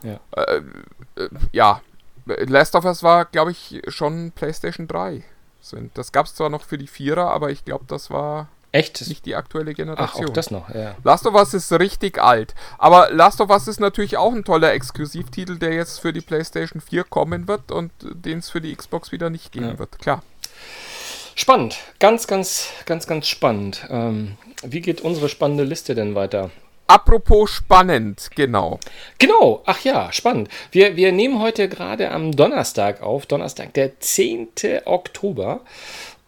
Ja. Äh, äh, ja, Last of Us war, glaube ich, schon PlayStation 3. Das gab es zwar noch für die Vierer, aber ich glaube, das war Echt? Nicht die aktuelle Generation. Ach, auch das noch, ja. Last of Us ist richtig alt. Aber Last of Us ist natürlich auch ein toller Exklusivtitel, der jetzt für die PlayStation 4 kommen wird und den es für die Xbox wieder nicht geben ja. wird. Klar. Spannend. Ganz, ganz, ganz, ganz spannend. Ähm, wie geht unsere spannende Liste denn weiter? Apropos spannend, genau. Genau, ach ja, spannend. Wir, wir nehmen heute gerade am Donnerstag auf, Donnerstag, der 10. Oktober.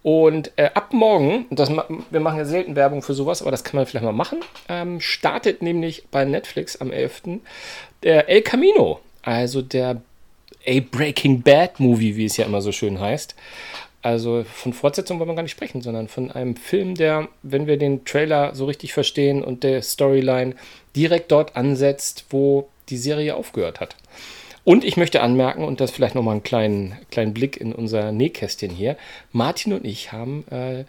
Und äh, ab morgen, das, wir machen ja selten Werbung für sowas, aber das kann man vielleicht mal machen, ähm, startet nämlich bei Netflix am 11. der El Camino, also der A Breaking Bad Movie, wie es ja immer so schön heißt. Also von Fortsetzung wollen wir gar nicht sprechen, sondern von einem Film, der, wenn wir den Trailer so richtig verstehen und der Storyline direkt dort ansetzt, wo die Serie aufgehört hat. Und ich möchte anmerken, und das vielleicht nochmal einen kleinen, kleinen Blick in unser Nähkästchen hier, Martin und ich haben äh,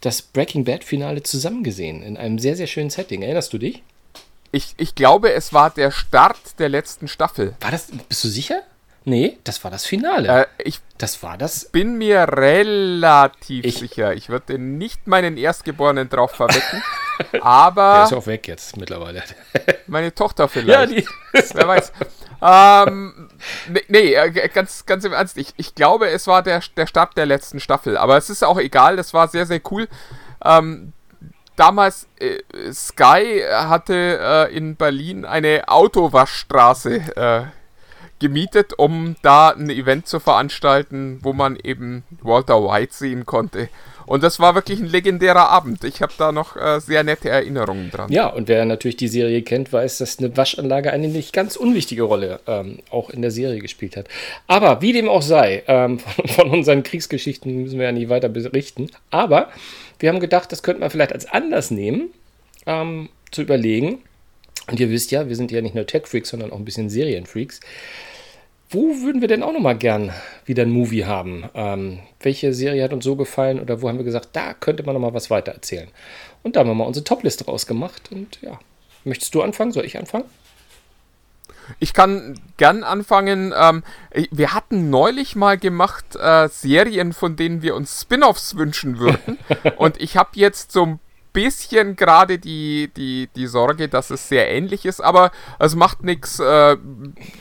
das Breaking Bad Finale zusammen gesehen, in einem sehr, sehr schönen Setting. Erinnerst du dich? Ich, ich glaube, es war der Start der letzten Staffel. War das, bist du sicher? Nee, das war das Finale. Äh, ich das war das. bin mir relativ ich, sicher. Ich würde nicht meinen Erstgeborenen drauf verwetten. aber. Der ist auch weg jetzt mittlerweile. meine Tochter vielleicht. Ja, die. Wer weiß ähm, nee, äh, ganz, ganz im Ernst. Ich, ich glaube, es war der, der Start der letzten Staffel. Aber es ist auch egal. Das war sehr, sehr cool. Ähm, damals, äh, Sky hatte äh, in Berlin eine Autowaschstraße äh, gemietet, um da ein Event zu veranstalten, wo man eben Walter White sehen konnte. Und das war wirklich ein legendärer Abend. Ich habe da noch äh, sehr nette Erinnerungen dran. Ja, und wer natürlich die Serie kennt, weiß, dass eine Waschanlage eine nicht ganz unwichtige Rolle ähm, auch in der Serie gespielt hat. Aber wie dem auch sei, ähm, von, von, unseren Kriegsgeschichten müssen wir ja nicht weiter berichten. Aber wir haben gedacht, das könnte man vielleicht als Anlass nehmen, ähm, zu überlegen. Und ihr wisst ja, wir sind ja nicht nur Tech-Freaks, sondern auch ein bisschen Serien-Freaks. Wo würden wir denn auch nochmal gern wieder ein Movie haben? Ähm, welche Serie hat uns so gefallen oder wo haben wir gesagt, da könnte man nochmal was weiter erzählen? Und da haben wir mal unsere Topliste rausgemacht. Und ja, möchtest du anfangen? Soll ich anfangen? Ich kann gern anfangen. Ähm, wir hatten neulich mal gemacht äh, Serien, von denen wir uns Spin-offs wünschen würden. und ich habe jetzt so ein bisschen gerade die, die, die Sorge, dass es sehr ähnlich ist, aber es macht nichts. Äh,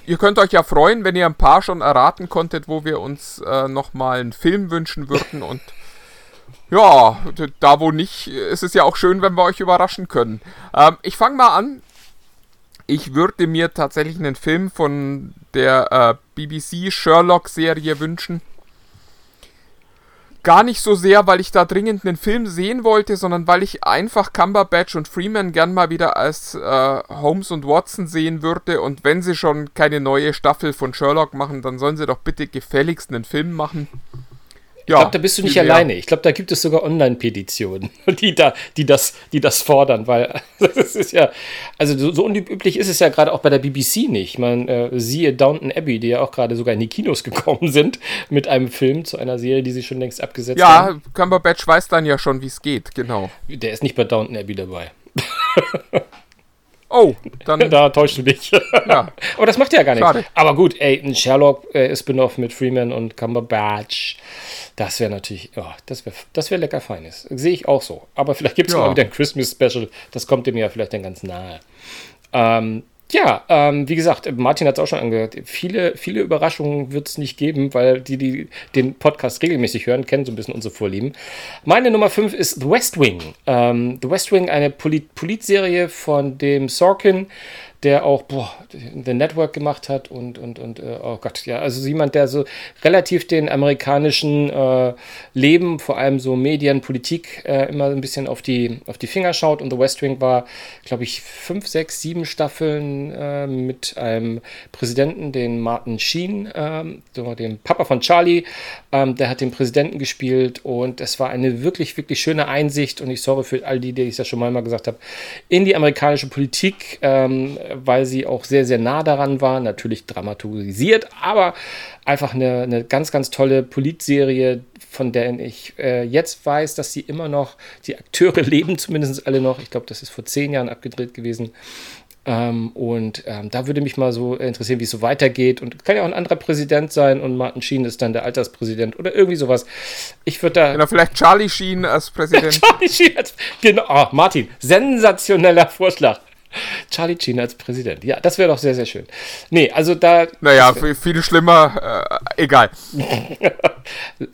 ihr könnt euch ja freuen, wenn ihr ein paar schon erraten konntet, wo wir uns äh, nochmal einen Film wünschen würden und ja, da wo nicht, ist es ja auch schön, wenn wir euch überraschen können. Ähm, ich fange mal an. Ich würde mir tatsächlich einen Film von der äh, BBC Sherlock-Serie wünschen gar nicht so sehr, weil ich da dringend einen Film sehen wollte, sondern weil ich einfach Cumberbatch und Freeman gern mal wieder als äh, Holmes und Watson sehen würde. Und wenn sie schon keine neue Staffel von Sherlock machen, dann sollen sie doch bitte gefälligst einen Film machen. Ich ja, glaube, da bist du nicht alleine. Ich glaube, da gibt es sogar Online-Petitionen, die, da, die, das, die das fordern, weil das ist ja, also so, so unüblich ist es ja gerade auch bei der BBC nicht. Man äh, siehe Downton Abbey, die ja auch gerade sogar in die Kinos gekommen sind mit einem Film zu einer Serie, die sie schon längst abgesetzt ja, haben. Ja, Cumberbatch weiß dann ja schon, wie es geht, genau. Der ist nicht bei Downton Abbey dabei. Oh, dann. da täuschst du dich. Ja. Aber das macht ja gar nichts. Schade. Aber gut, ey, ein Sherlock äh, Spin-off mit Freeman und Cumberbatch, das wäre natürlich, oh, das wäre das wär lecker feines. Sehe ich auch so. Aber vielleicht gibt es Ja. mal wieder ein Christmas-Special. Das kommt dem ja vielleicht dann ganz nahe. Ähm, ja, ähm, wie gesagt, Martin hat es auch schon angehört. Viele, viele Überraschungen wird es nicht geben, weil die, die den Podcast regelmäßig hören, kennen so ein bisschen unsere Vorlieben. Meine Nummer 5 ist The West Wing. Ähm, The West Wing, eine Polit Politserie von dem Sorkin, der auch boah, The Network gemacht hat und, und, und äh, oh Gott, ja, also jemand, der so relativ den amerikanischen äh, Leben, vor allem so Medien, Politik, äh, immer ein bisschen auf die, auf die Finger schaut. Und The West Wing war, glaube ich, fünf, sechs, sieben Staffeln äh, mit einem Präsidenten, den Martin Sheen, ähm, so dem Papa von Charlie, ähm, der hat den Präsidenten gespielt und es war eine wirklich, wirklich schöne Einsicht und ich sorge für all die, die ich ja schon mal gesagt habe, in die amerikanische Politik, ähm, weil sie auch sehr, sehr nah daran war, natürlich dramaturgisiert, aber einfach eine, eine ganz, ganz tolle Politserie, von der ich äh, jetzt weiß, dass sie immer noch, die Akteure leben zumindest alle noch, ich glaube, das ist vor zehn Jahren abgedreht gewesen, ähm, und ähm, da würde mich mal so interessieren, wie es so weitergeht. Und kann ja auch ein anderer Präsident sein und Martin Sheen ist dann der Alterspräsident oder irgendwie sowas. Ich würde da. Genau, vielleicht Charlie Sheen als Präsident. Charlie Sheen als. Genau, ah, Martin, sensationeller Vorschlag. Charlie Sheen als Präsident. Ja, das wäre doch sehr, sehr schön. Nee, also da. Naja, viel, viel schlimmer, äh, egal.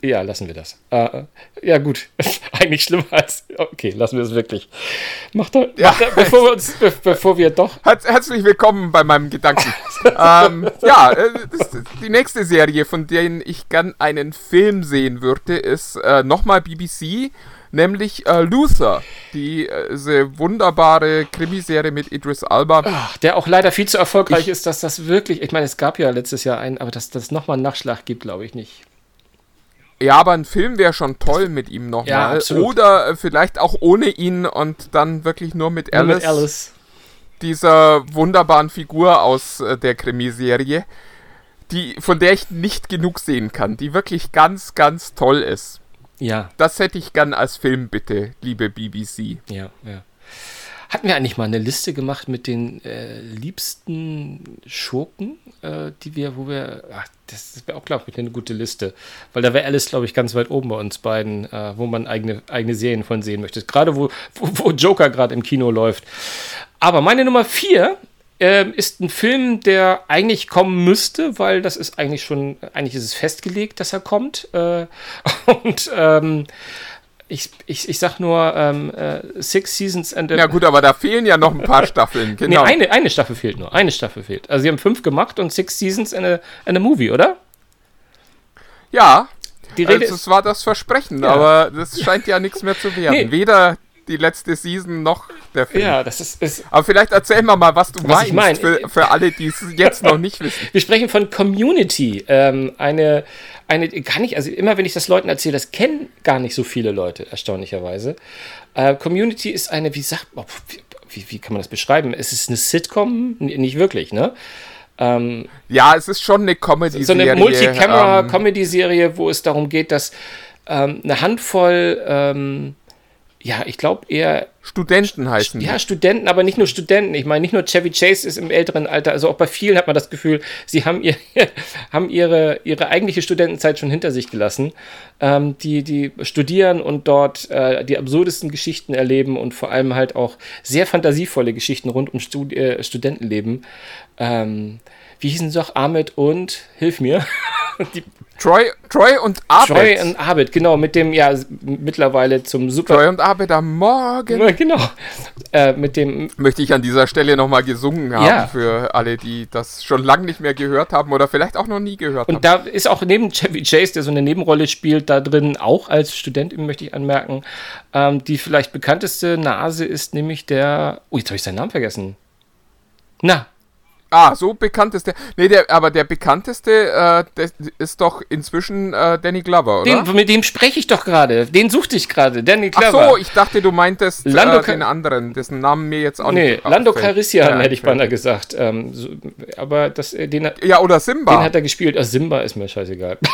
Ja, lassen wir das. Äh, ja, gut. Eigentlich schlimmer als. Okay, lassen wir es wirklich. Macht er, Ja. macht er, bevor wir uns, be bevor wir doch. Herz, herzlich willkommen bei meinem Gedanken. ähm, ja, äh, die nächste Serie, von der ich gern einen Film sehen würde, ist äh, nochmal BBC, nämlich äh, Luther. Die, äh, diese wunderbare Krimiserie mit Idris Alba. Ach, der auch leider viel zu erfolgreich ist, dass das wirklich. Ich meine, es gab ja letztes Jahr einen, aber dass das nochmal einen Nachschlag gibt, glaube ich nicht. Ja, aber ein Film wäre schon toll mit ihm Ja, nochmal. absolut. Oder äh, vielleicht auch ohne ihn und dann wirklich nur mit Nur Alice. Mit Alice. dieser wunderbaren Figur aus äh, der Krimiserie, die, von der ich nicht genug sehen kann, die wirklich ganz, ganz toll ist. Ja, Das hätte ich gern als Film, bitte, liebe BBC. ja, ja. Hatten wir eigentlich mal eine Liste gemacht mit den äh, liebsten Schurken, äh, die wir, wo wir. Ach, das wäre auch, glaube ich, eine gute Liste. Weil da wäre Alice, glaube ich, ganz weit oben bei uns beiden, äh, wo man eigene, eigene Serien von sehen möchte. Gerade wo, wo, wo Joker gerade im Kino läuft. Aber meine Nummer vier ähm, ist ein Film, der eigentlich kommen müsste, weil das ist eigentlich schon, eigentlich ist es festgelegt, dass er kommt. Äh, und ähm, ich, ich, ich sag nur ähm, äh, Six Seasons and a Ja gut, aber da fehlen ja noch ein paar Staffeln, Nee, genau. eine, eine Staffel fehlt nur. Eine Staffel fehlt. Also sie haben fünf gemacht und Six Seasons and a, and a Movie, oder? ja, Die Rede also es war das Versprechen, Ja. aber das scheint ja nichts mehr zu werden. Nee. Weder die letzte Season noch der Film. ja, das ist, ist Aber vielleicht erzähl mal mal, was du Was ich meinst, mein. für, für alle, die es jetzt noch nicht wissen. Wir sprechen von Community. Ähm, eine, eine, kann ich, also immer wenn ich das Leuten erzähle, das kennen gar nicht so viele Leute, erstaunlicherweise. Äh, Community ist eine, wie sagt man, wie, wie kann man das beschreiben? Es ist eine Sitcom, N- nicht wirklich, ne? Ähm, Ja, es ist schon eine Comedy-Serie. so eine ähm, Multicamera-Comedy-Serie, wo es darum geht, dass ähm, eine Handvoll, ähm, ja, ich glaube eher Studenten heißen. Ja, Studenten, aber nicht nur Studenten. Ich meine, nicht nur Chevy Chase ist im älteren Alter, also auch bei vielen hat man das Gefühl, sie haben, ihr, haben ihre, ihre eigentliche Studentenzeit schon hinter sich gelassen. Ähm, die, die studieren und dort äh, die absurdesten Geschichten erleben und vor allem halt auch sehr fantasievolle Geschichten rund um Stud äh, Studentenleben. Ähm, wie hießen sie doch? Ahmed und, hilf mir. die, Troy, Troy und Abed. Troy und Ahmed, genau, mit dem ja mittlerweile zum Super. Troy und Abed am Morgen. Ja, genau. Äh, mit dem Möchte ich an dieser Stelle nochmal gesungen haben Ja. für alle, die das schon lange nicht mehr gehört haben oder vielleicht auch noch nie gehört haben. Und da ist auch neben Chevy Chase, der so eine Nebenrolle spielt, da drin, auch als Student, möchte ich anmerken, ähm, die vielleicht bekannteste Nase ist nämlich der. Oh, jetzt habe ich seinen Namen vergessen. Na, Ah, so bekannt ist der. Nee, der, aber der bekannteste äh, der ist doch inzwischen äh, Danny Glover, oder? den, mit dem spreche ich doch gerade. Den suchte ich gerade. Danny Ach Clever. so, ich dachte, du meintest Lando äh, den anderen, dessen Namen mir jetzt auch nee, nicht Lando auffällt. Calrissian Ja, hätte ich beinahe gesagt. Ähm, so, aber das, äh, den, hat- Ja, oder den Simba. hat er gespielt. Ah, Simba ist mir scheißegal.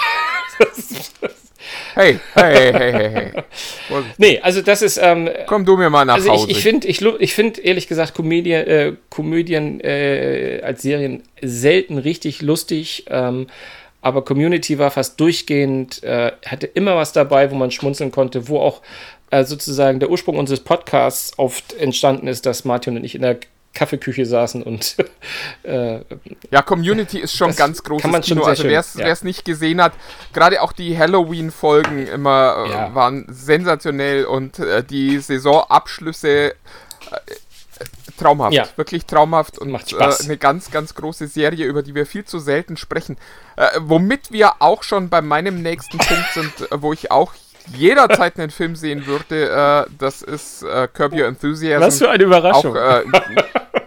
Hey, hey, hey, hey, hey. Nee, also das ist. Ähm, Komm du mir mal nach also Hause. ich, ich finde, ich, ich find, ehrlich gesagt, Komödie, äh, Komödien äh, als Serien selten richtig lustig. Ähm, aber Community war fast durchgehend, äh, hatte immer was dabei, wo man schmunzeln konnte, wo auch äh, sozusagen der Ursprung unseres Podcasts oft entstanden ist, dass Martin und ich in der Kaffeeküche saßen und äh, Ja, Community ist schon ganz großes kann man schon Kino. sehr Also wer es ja. nicht gesehen hat, gerade auch die Halloween-Folgen immer äh, Ja. waren sensationell und äh, die Saisonabschlüsse äh, traumhaft, Ja. wirklich traumhaft und Macht Spaß. Äh, eine ganz, ganz große Serie, über die wir viel zu selten sprechen. Womit wir auch schon bei meinem nächsten Punkt sind, wo ich auch jederzeit einen Film sehen würde, äh, das ist äh, Curb Your Enthusiasm. was für eine Überraschung. Auch, äh,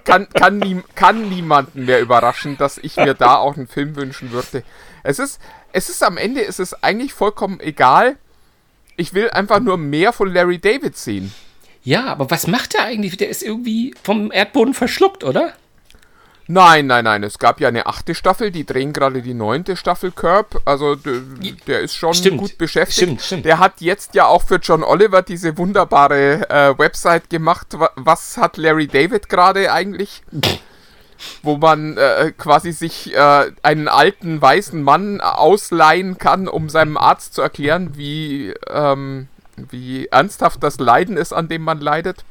kann, kann, nie, kann niemanden mehr überraschen, dass ich mir da auch einen Film wünschen würde. Es ist, es ist am Ende, es ist eigentlich vollkommen egal. Ich will einfach nur mehr von Larry David sehen. ja, aber was macht der eigentlich? Der ist irgendwie vom Erdboden verschluckt, oder? Nein, nein, nein. Es gab ja eine achte Staffel, die drehen gerade die neunte Staffel Curb. Also der ist schon Stimmt. gut beschäftigt. Stimmt, stimmt. Der hat jetzt ja auch für John Oliver diese wunderbare äh, Website gemacht. Wa- Was hat Larry David gerade eigentlich? Wo man äh, quasi sich äh, einen alten weißen Mann ausleihen kann, um seinem Arzt zu erklären, wie, ähm, wie ernsthaft das Leiden ist, an dem man leidet.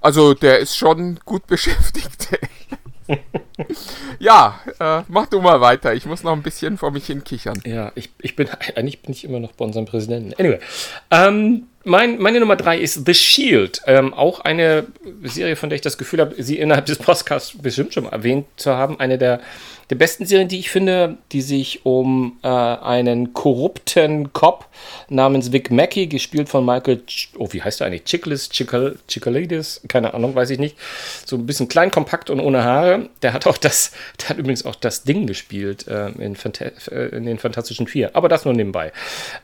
Also der ist schon gut beschäftigt. ja, äh, mach du mal weiter. Ich muss noch ein bisschen vor mich hin kichern. Ja, ich, ich bin, eigentlich bin ich immer noch bei unserem Präsidenten. Anyway, ähm, mein, meine Nummer drei ist The Shield. Ähm, auch eine Serie, von der ich das Gefühl habe, sie innerhalb des Podcasts bestimmt schon erwähnt zu haben. Eine der, der besten Serien, die ich finde, die sich um äh, einen korrupten Cop namens Vic Mackey, gespielt von Michael, Ch oh, wie heißt er eigentlich? Chiklis, Chikal, Chikalides? Keine Ahnung, weiß ich nicht. So ein bisschen klein, kompakt und ohne Haare. Der hat auch das, der hat übrigens auch das Ding gespielt äh, in, in den Fantastischen Vier. Aber das nur nebenbei.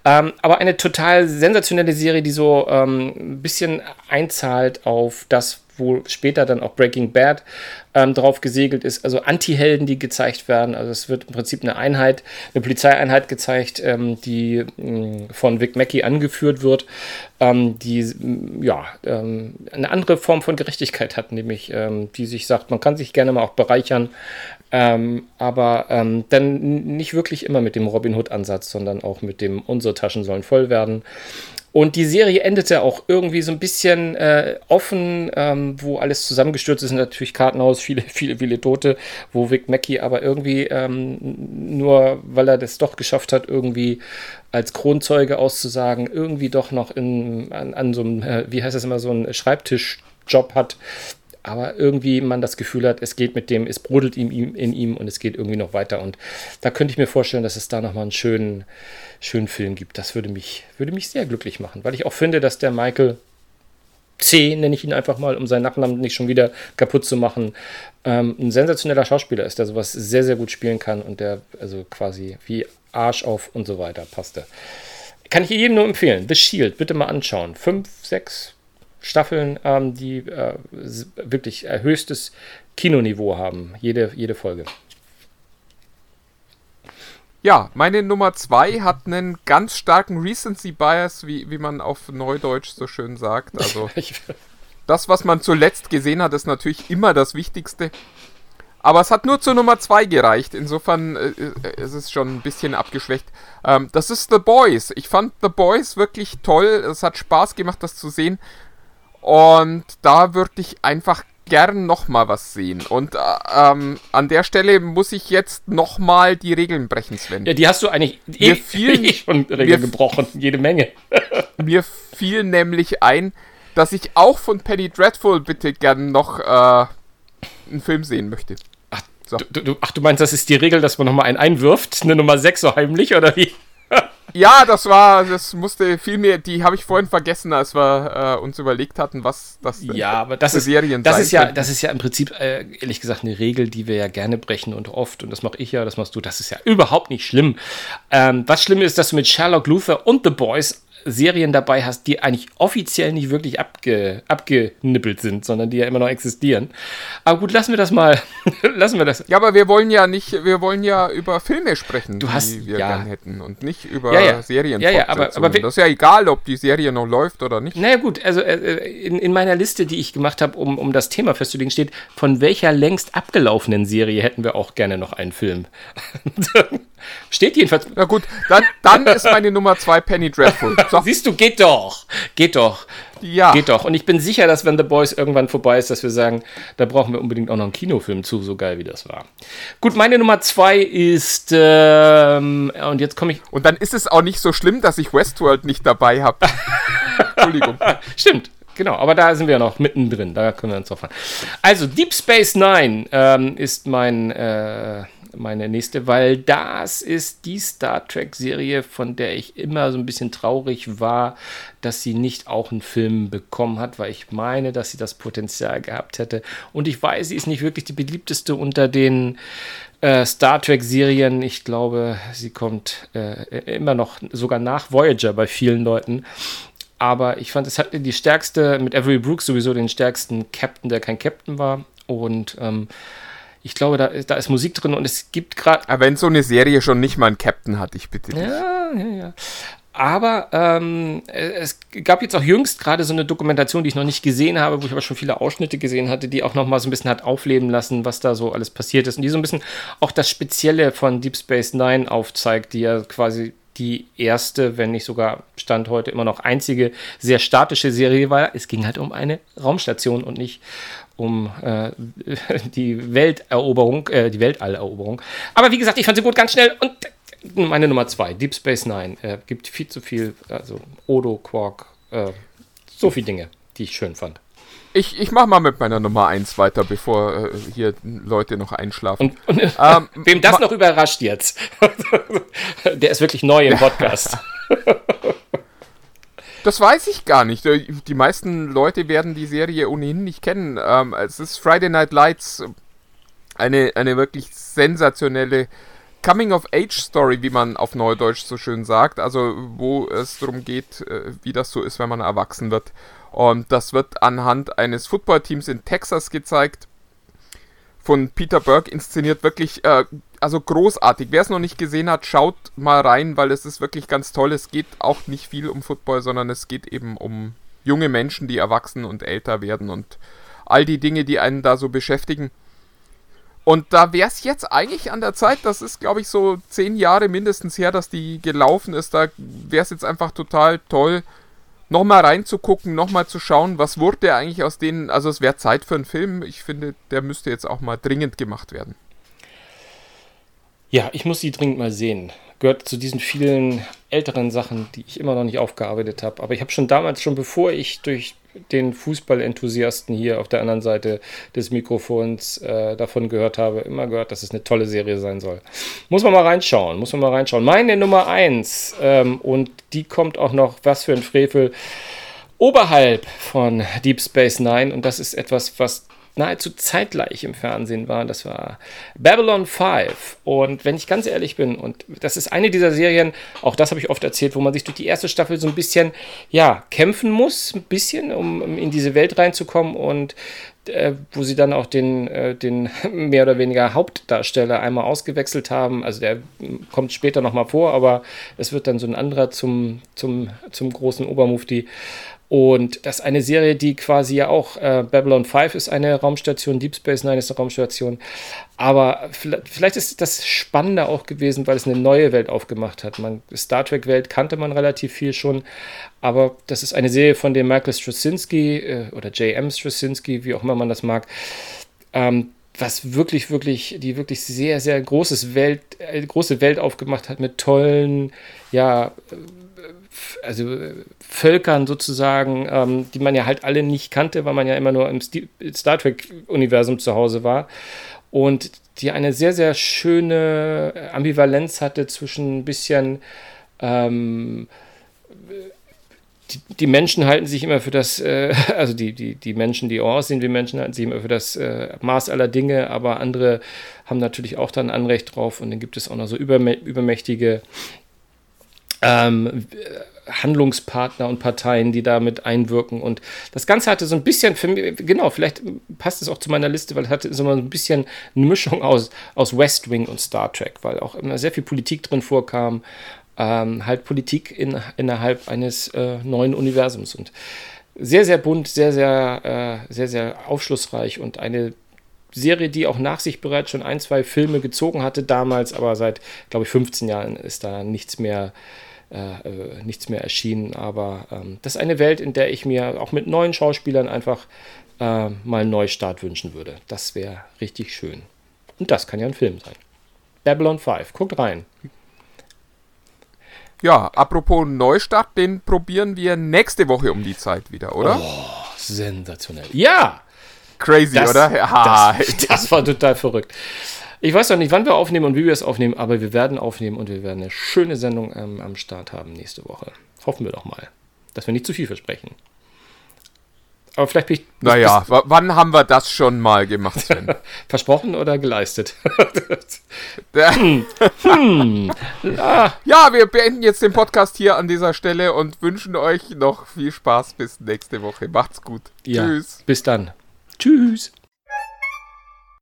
Ähm, aber eine total sensationelle Serie, die so ähm, ein bisschen einzahlt auf das, wo später dann auch Breaking Bad ähm, drauf gesegelt ist. Also Anti-Helden, die gezeigt werden. Also es wird im Prinzip eine Einheit, eine Polizeieinheit gezeigt, ähm, die mh, von Vic Mackey angeführt wird, ähm, die mh, ja ähm, eine andere Form von Gerechtigkeit hat, nämlich ähm, die sich sagt, man kann sich gerne mal auch bereichern, ähm, aber dann nicht wirklich immer mit dem Robin Hood-Ansatz, sondern auch mit dem unsere Taschen sollen voll werden. Und die Serie endete auch irgendwie so ein bisschen äh, offen, ähm, wo alles zusammengestürzt ist. Natürlich Kartenhaus, viele, viele, viele Tote, wo Vic Mackey aber irgendwie ähm, nur, weil er das doch geschafft hat, irgendwie als Kronzeuge auszusagen, irgendwie doch noch in, an, an so einem, äh, wie heißt das immer, so einen Schreibtischjob hat. Aber irgendwie man das Gefühl hat, es geht mit dem, es brodelt ihm, in ihm und es geht irgendwie noch weiter. Und da könnte ich mir vorstellen, dass es da nochmal einen schönen, schönen Film gibt. Das würde mich, würde mich sehr glücklich machen, weil ich auch finde, dass der Michael C, nenne ich ihn einfach mal, um seinen Nachnamen nicht schon wieder kaputt zu machen, ähm, ein sensationeller Schauspieler ist, der sowas sehr, sehr gut spielen kann und der also quasi wie Arsch auf und so weiter passte. Kann ich jedem nur empfehlen. The Shield, bitte mal anschauen. Fünf, sechs Staffeln, ähm, die äh, wirklich höchstes Kinoniveau haben. Jede, jede Folge. Ja, meine Nummer zwei hat einen ganz starken Recency Bias, wie, wie man auf Neudeutsch so schön sagt. Also das, was man zuletzt gesehen hat, ist natürlich immer das Wichtigste. Aber es hat nur zur Nummer zwei gereicht. Insofern äh, äh, ist es schon ein bisschen abgeschwächt. Ähm, das ist The Boys. Ich fand The Boys wirklich toll. Es hat Spaß gemacht, das zu sehen. Und da würde ich einfach gern nochmal was sehen. Und äh, ähm, an der Stelle muss ich jetzt nochmal die Regeln brechen, Sven. ja, die hast du eigentlich Mir eh, fiel- eh schon Regeln gebrochen. Jede Menge. Mir fiel nämlich ein, dass ich auch von Penny Dreadful bitte gern noch äh, einen Film sehen möchte. Ach So. du, du, ach, du meinst, das ist die Regel, dass man nochmal einen einwirft? Eine Nummer 6 so heimlich oder wie? Ja, das war, das musste viel mehr, die habe ich vorhin vergessen, als wir äh, uns überlegt hatten, was das Ja, aber das für ist, Serien das sein ist ja, könnten. das ist ja im Prinzip äh, ehrlich gesagt eine Regel, die wir ja gerne brechen und oft und das mache ich ja, das machst du. Das ist ja überhaupt nicht schlimm. Ähm, was schlimm ist, dass du mit Sherlock Luther und The Boys Serien dabei hast, die eigentlich offiziell nicht wirklich abge, abgenippelt sind, sondern die ja immer noch existieren. Aber gut, lassen wir das mal. lassen wir das. Ja, aber wir wollen ja nicht, wir wollen ja über Filme sprechen, du hast, die wir ja. gern hätten und nicht über ja, ja. Serien. Ja, ja, aber, aber das ist ja egal, ob die Serie noch läuft oder nicht. Naja, gut, also äh, in, in meiner Liste, die ich gemacht habe, um, um das Thema festzulegen, steht, von welcher längst abgelaufenen Serie hätten wir auch gerne noch einen Film. steht jedenfalls. Na gut, dann, dann ist meine Nummer zwei Penny Dreadful. So. Siehst du, geht doch. Geht doch. Ja. Geht doch. Und ich bin sicher, dass wenn The Boys irgendwann vorbei ist, dass wir sagen, da brauchen wir unbedingt auch noch einen Kinofilm zu, so geil wie das war. Gut, meine Nummer zwei ist, ähm, und jetzt komme ich. Und dann ist es auch nicht so schlimm, dass ich Westworld nicht dabei habe. Entschuldigung. Stimmt. Genau, aber da sind wir ja noch mittendrin, da können wir uns drauf fahren. Also, Deep Space Nine ähm, ist mein, äh, meine nächste, weil das ist die Star Trek-Serie, von der ich immer so ein bisschen traurig war, dass sie nicht auch einen Film bekommen hat, weil ich meine, dass sie das Potenzial gehabt hätte. Und ich weiß, sie ist nicht wirklich die beliebteste unter den äh, Star Trek-Serien. Ich glaube, sie kommt äh, immer noch sogar nach Voyager bei vielen Leuten. Aber ich fand, es hat die stärkste, mit Avery Brooks sowieso den stärksten Captain, der kein Captain war. Und ähm, ich glaube, da, da ist Musik drin und es gibt gerade. Aber wenn so eine Serie schon nicht mal einen Captain hat, ich bitte dich. Ja, ja, ja. Aber ähm, es gab jetzt auch jüngst gerade so eine Dokumentation, die ich noch nicht gesehen habe, wo ich aber schon viele Ausschnitte gesehen hatte, die auch noch mal so ein bisschen hat aufleben lassen, was da so alles passiert ist. Und die so ein bisschen auch das Spezielle von Deep Space Nine aufzeigt, die ja quasi die erste, wenn nicht sogar Stand heute immer noch einzige sehr statische Serie war. Es ging halt um eine Raumstation und nicht um äh, die Welteroberung, äh, die Weltalleroberung. Aber wie gesagt, ich fand sie gut ganz schnell und meine Nummer zwei, Deep Space Nine, äh, gibt viel zu viel, also Odo, Quark, äh, so viele Dinge, die ich schön fand. Ich, ich mach mal mit meiner Nummer 1 weiter, bevor äh, hier Leute noch einschlafen. Und, und ähm, wem das noch überrascht jetzt, der ist wirklich neu im Podcast. Das weiß ich gar nicht. Die meisten Leute werden die Serie ohnehin nicht kennen. Ähm, es ist Friday Night Lights, eine, eine wirklich sensationelle Coming-of-Age-Story, wie man auf Neudeutsch so schön sagt. Also wo es darum geht, äh, wie das so ist, wenn man erwachsen wird. Und das wird anhand eines Footballteams in Texas gezeigt. Von Peter Burke inszeniert wirklich, äh, also großartig. Wer es noch nicht gesehen hat, schaut mal rein, weil es ist wirklich ganz toll. Es geht auch nicht viel um Football, sondern es geht eben um junge Menschen, die erwachsen und älter werden und all die Dinge, die einen da so beschäftigen. Und da wäre es jetzt eigentlich an der Zeit, das ist, glaube ich, so zehn Jahre mindestens her, dass die gelaufen ist. Da wäre es jetzt einfach total toll, nochmal reinzugucken, nochmal zu schauen, was wurde eigentlich aus denen. Also es wäre Zeit für einen Film. Ich finde, der müsste jetzt auch mal dringend gemacht werden. Ja, ich muss sie dringend mal sehen. Gehört zu diesen vielen älteren Sachen, die ich immer noch nicht aufgearbeitet habe. Aber ich habe schon damals, schon bevor ich durch den Fußballenthusiasten hier auf der anderen Seite des Mikrofons äh, davon gehört habe, immer gehört, dass es eine tolle Serie sein soll. Muss man mal reinschauen, muss man mal reinschauen. Meine Nummer 1, ähm, und die kommt auch noch, was für ein Frevel, oberhalb von Deep Space Nine. Und das ist etwas, was nahezu zeitgleich im Fernsehen war. Das war Babylon 5. Und wenn ich ganz ehrlich bin, und das ist eine dieser Serien, auch das habe ich oft erzählt, wo man sich durch die erste Staffel so ein bisschen, ja, kämpfen muss, ein bisschen, um in diese Welt reinzukommen und äh, wo sie dann auch den, äh, den mehr oder weniger Hauptdarsteller einmal ausgewechselt haben. Also der kommt später nochmal vor, aber es wird dann so ein anderer zum, zum, zum großen Obermufti. Und das ist eine Serie, die quasi ja auch, äh, Babylon 5 ist eine Raumstation, Deep Space Nine ist eine Raumstation. Aber vielleicht, ist das spannender auch gewesen, weil es eine neue Welt aufgemacht hat. Man, Star Trek-Welt kannte man relativ viel schon, aber das ist eine Serie von dem Michael Straczynski äh, oder J.M. Straczynski, wie auch immer man das mag. Ähm, was wirklich, wirklich, die wirklich sehr, sehr großes Welt, äh, große Welt aufgemacht hat mit tollen, ja, also äh, Völkern sozusagen, ähm, die man ja halt alle nicht kannte, weil man ja immer nur im Star Trek-Universum zu Hause war. Und die eine sehr, sehr schöne Ambivalenz hatte zwischen ein bisschen ähm, die, die, Menschen halten sich immer für das, äh, also die, die, die Menschen, die aussehen wie Menschen, halten sich immer für das äh, Maß aller Dinge, aber andere haben natürlich auch dann Anrecht drauf und dann gibt es auch noch so übermächtige ähm, Handlungspartner und Parteien, die damit einwirken. Und das Ganze hatte so ein bisschen, für mich, genau, vielleicht passt es auch zu meiner Liste, weil es hatte so ein bisschen eine Mischung aus, aus West Wing und Star Trek, weil auch immer sehr viel Politik drin vorkam. Ähm, halt Politik in, innerhalb eines äh, neuen Universums. Und sehr, sehr bunt, sehr, sehr, äh, sehr, sehr aufschlussreich und eine Serie, die auch nach sich bereits schon ein, zwei Filme gezogen hatte damals, aber seit, glaube ich, 15 Jahren ist da nichts mehr äh, äh, nichts mehr erschienen. Aber ähm, das ist eine Welt, in der ich mir auch mit neuen Schauspielern einfach äh, mal einen Neustart wünschen würde. Das wäre richtig schön. Und das kann ja ein Film sein. Babylon 5, guckt rein. Ja, apropos Neustart, den probieren wir nächste Woche um die Zeit wieder, oder? Oh, sensationell. Ja! Crazy, das, oder? Das, das war total verrückt. Ich weiß noch nicht, wann wir aufnehmen und wie wir es aufnehmen, aber wir werden aufnehmen und wir werden eine schöne Sendung ähm, am Start haben nächste Woche. Hoffen wir doch mal, dass wir nicht zu viel versprechen. Aber vielleicht bin ich. Naja, wann haben wir das schon mal gemacht, Sven? Versprochen oder geleistet? hm. Hm. Ah. Ja, wir beenden jetzt den Podcast hier an dieser Stelle und wünschen euch noch viel Spaß bis nächste Woche. Macht's gut. Ja, Tschüss. Bis dann. Tschüss.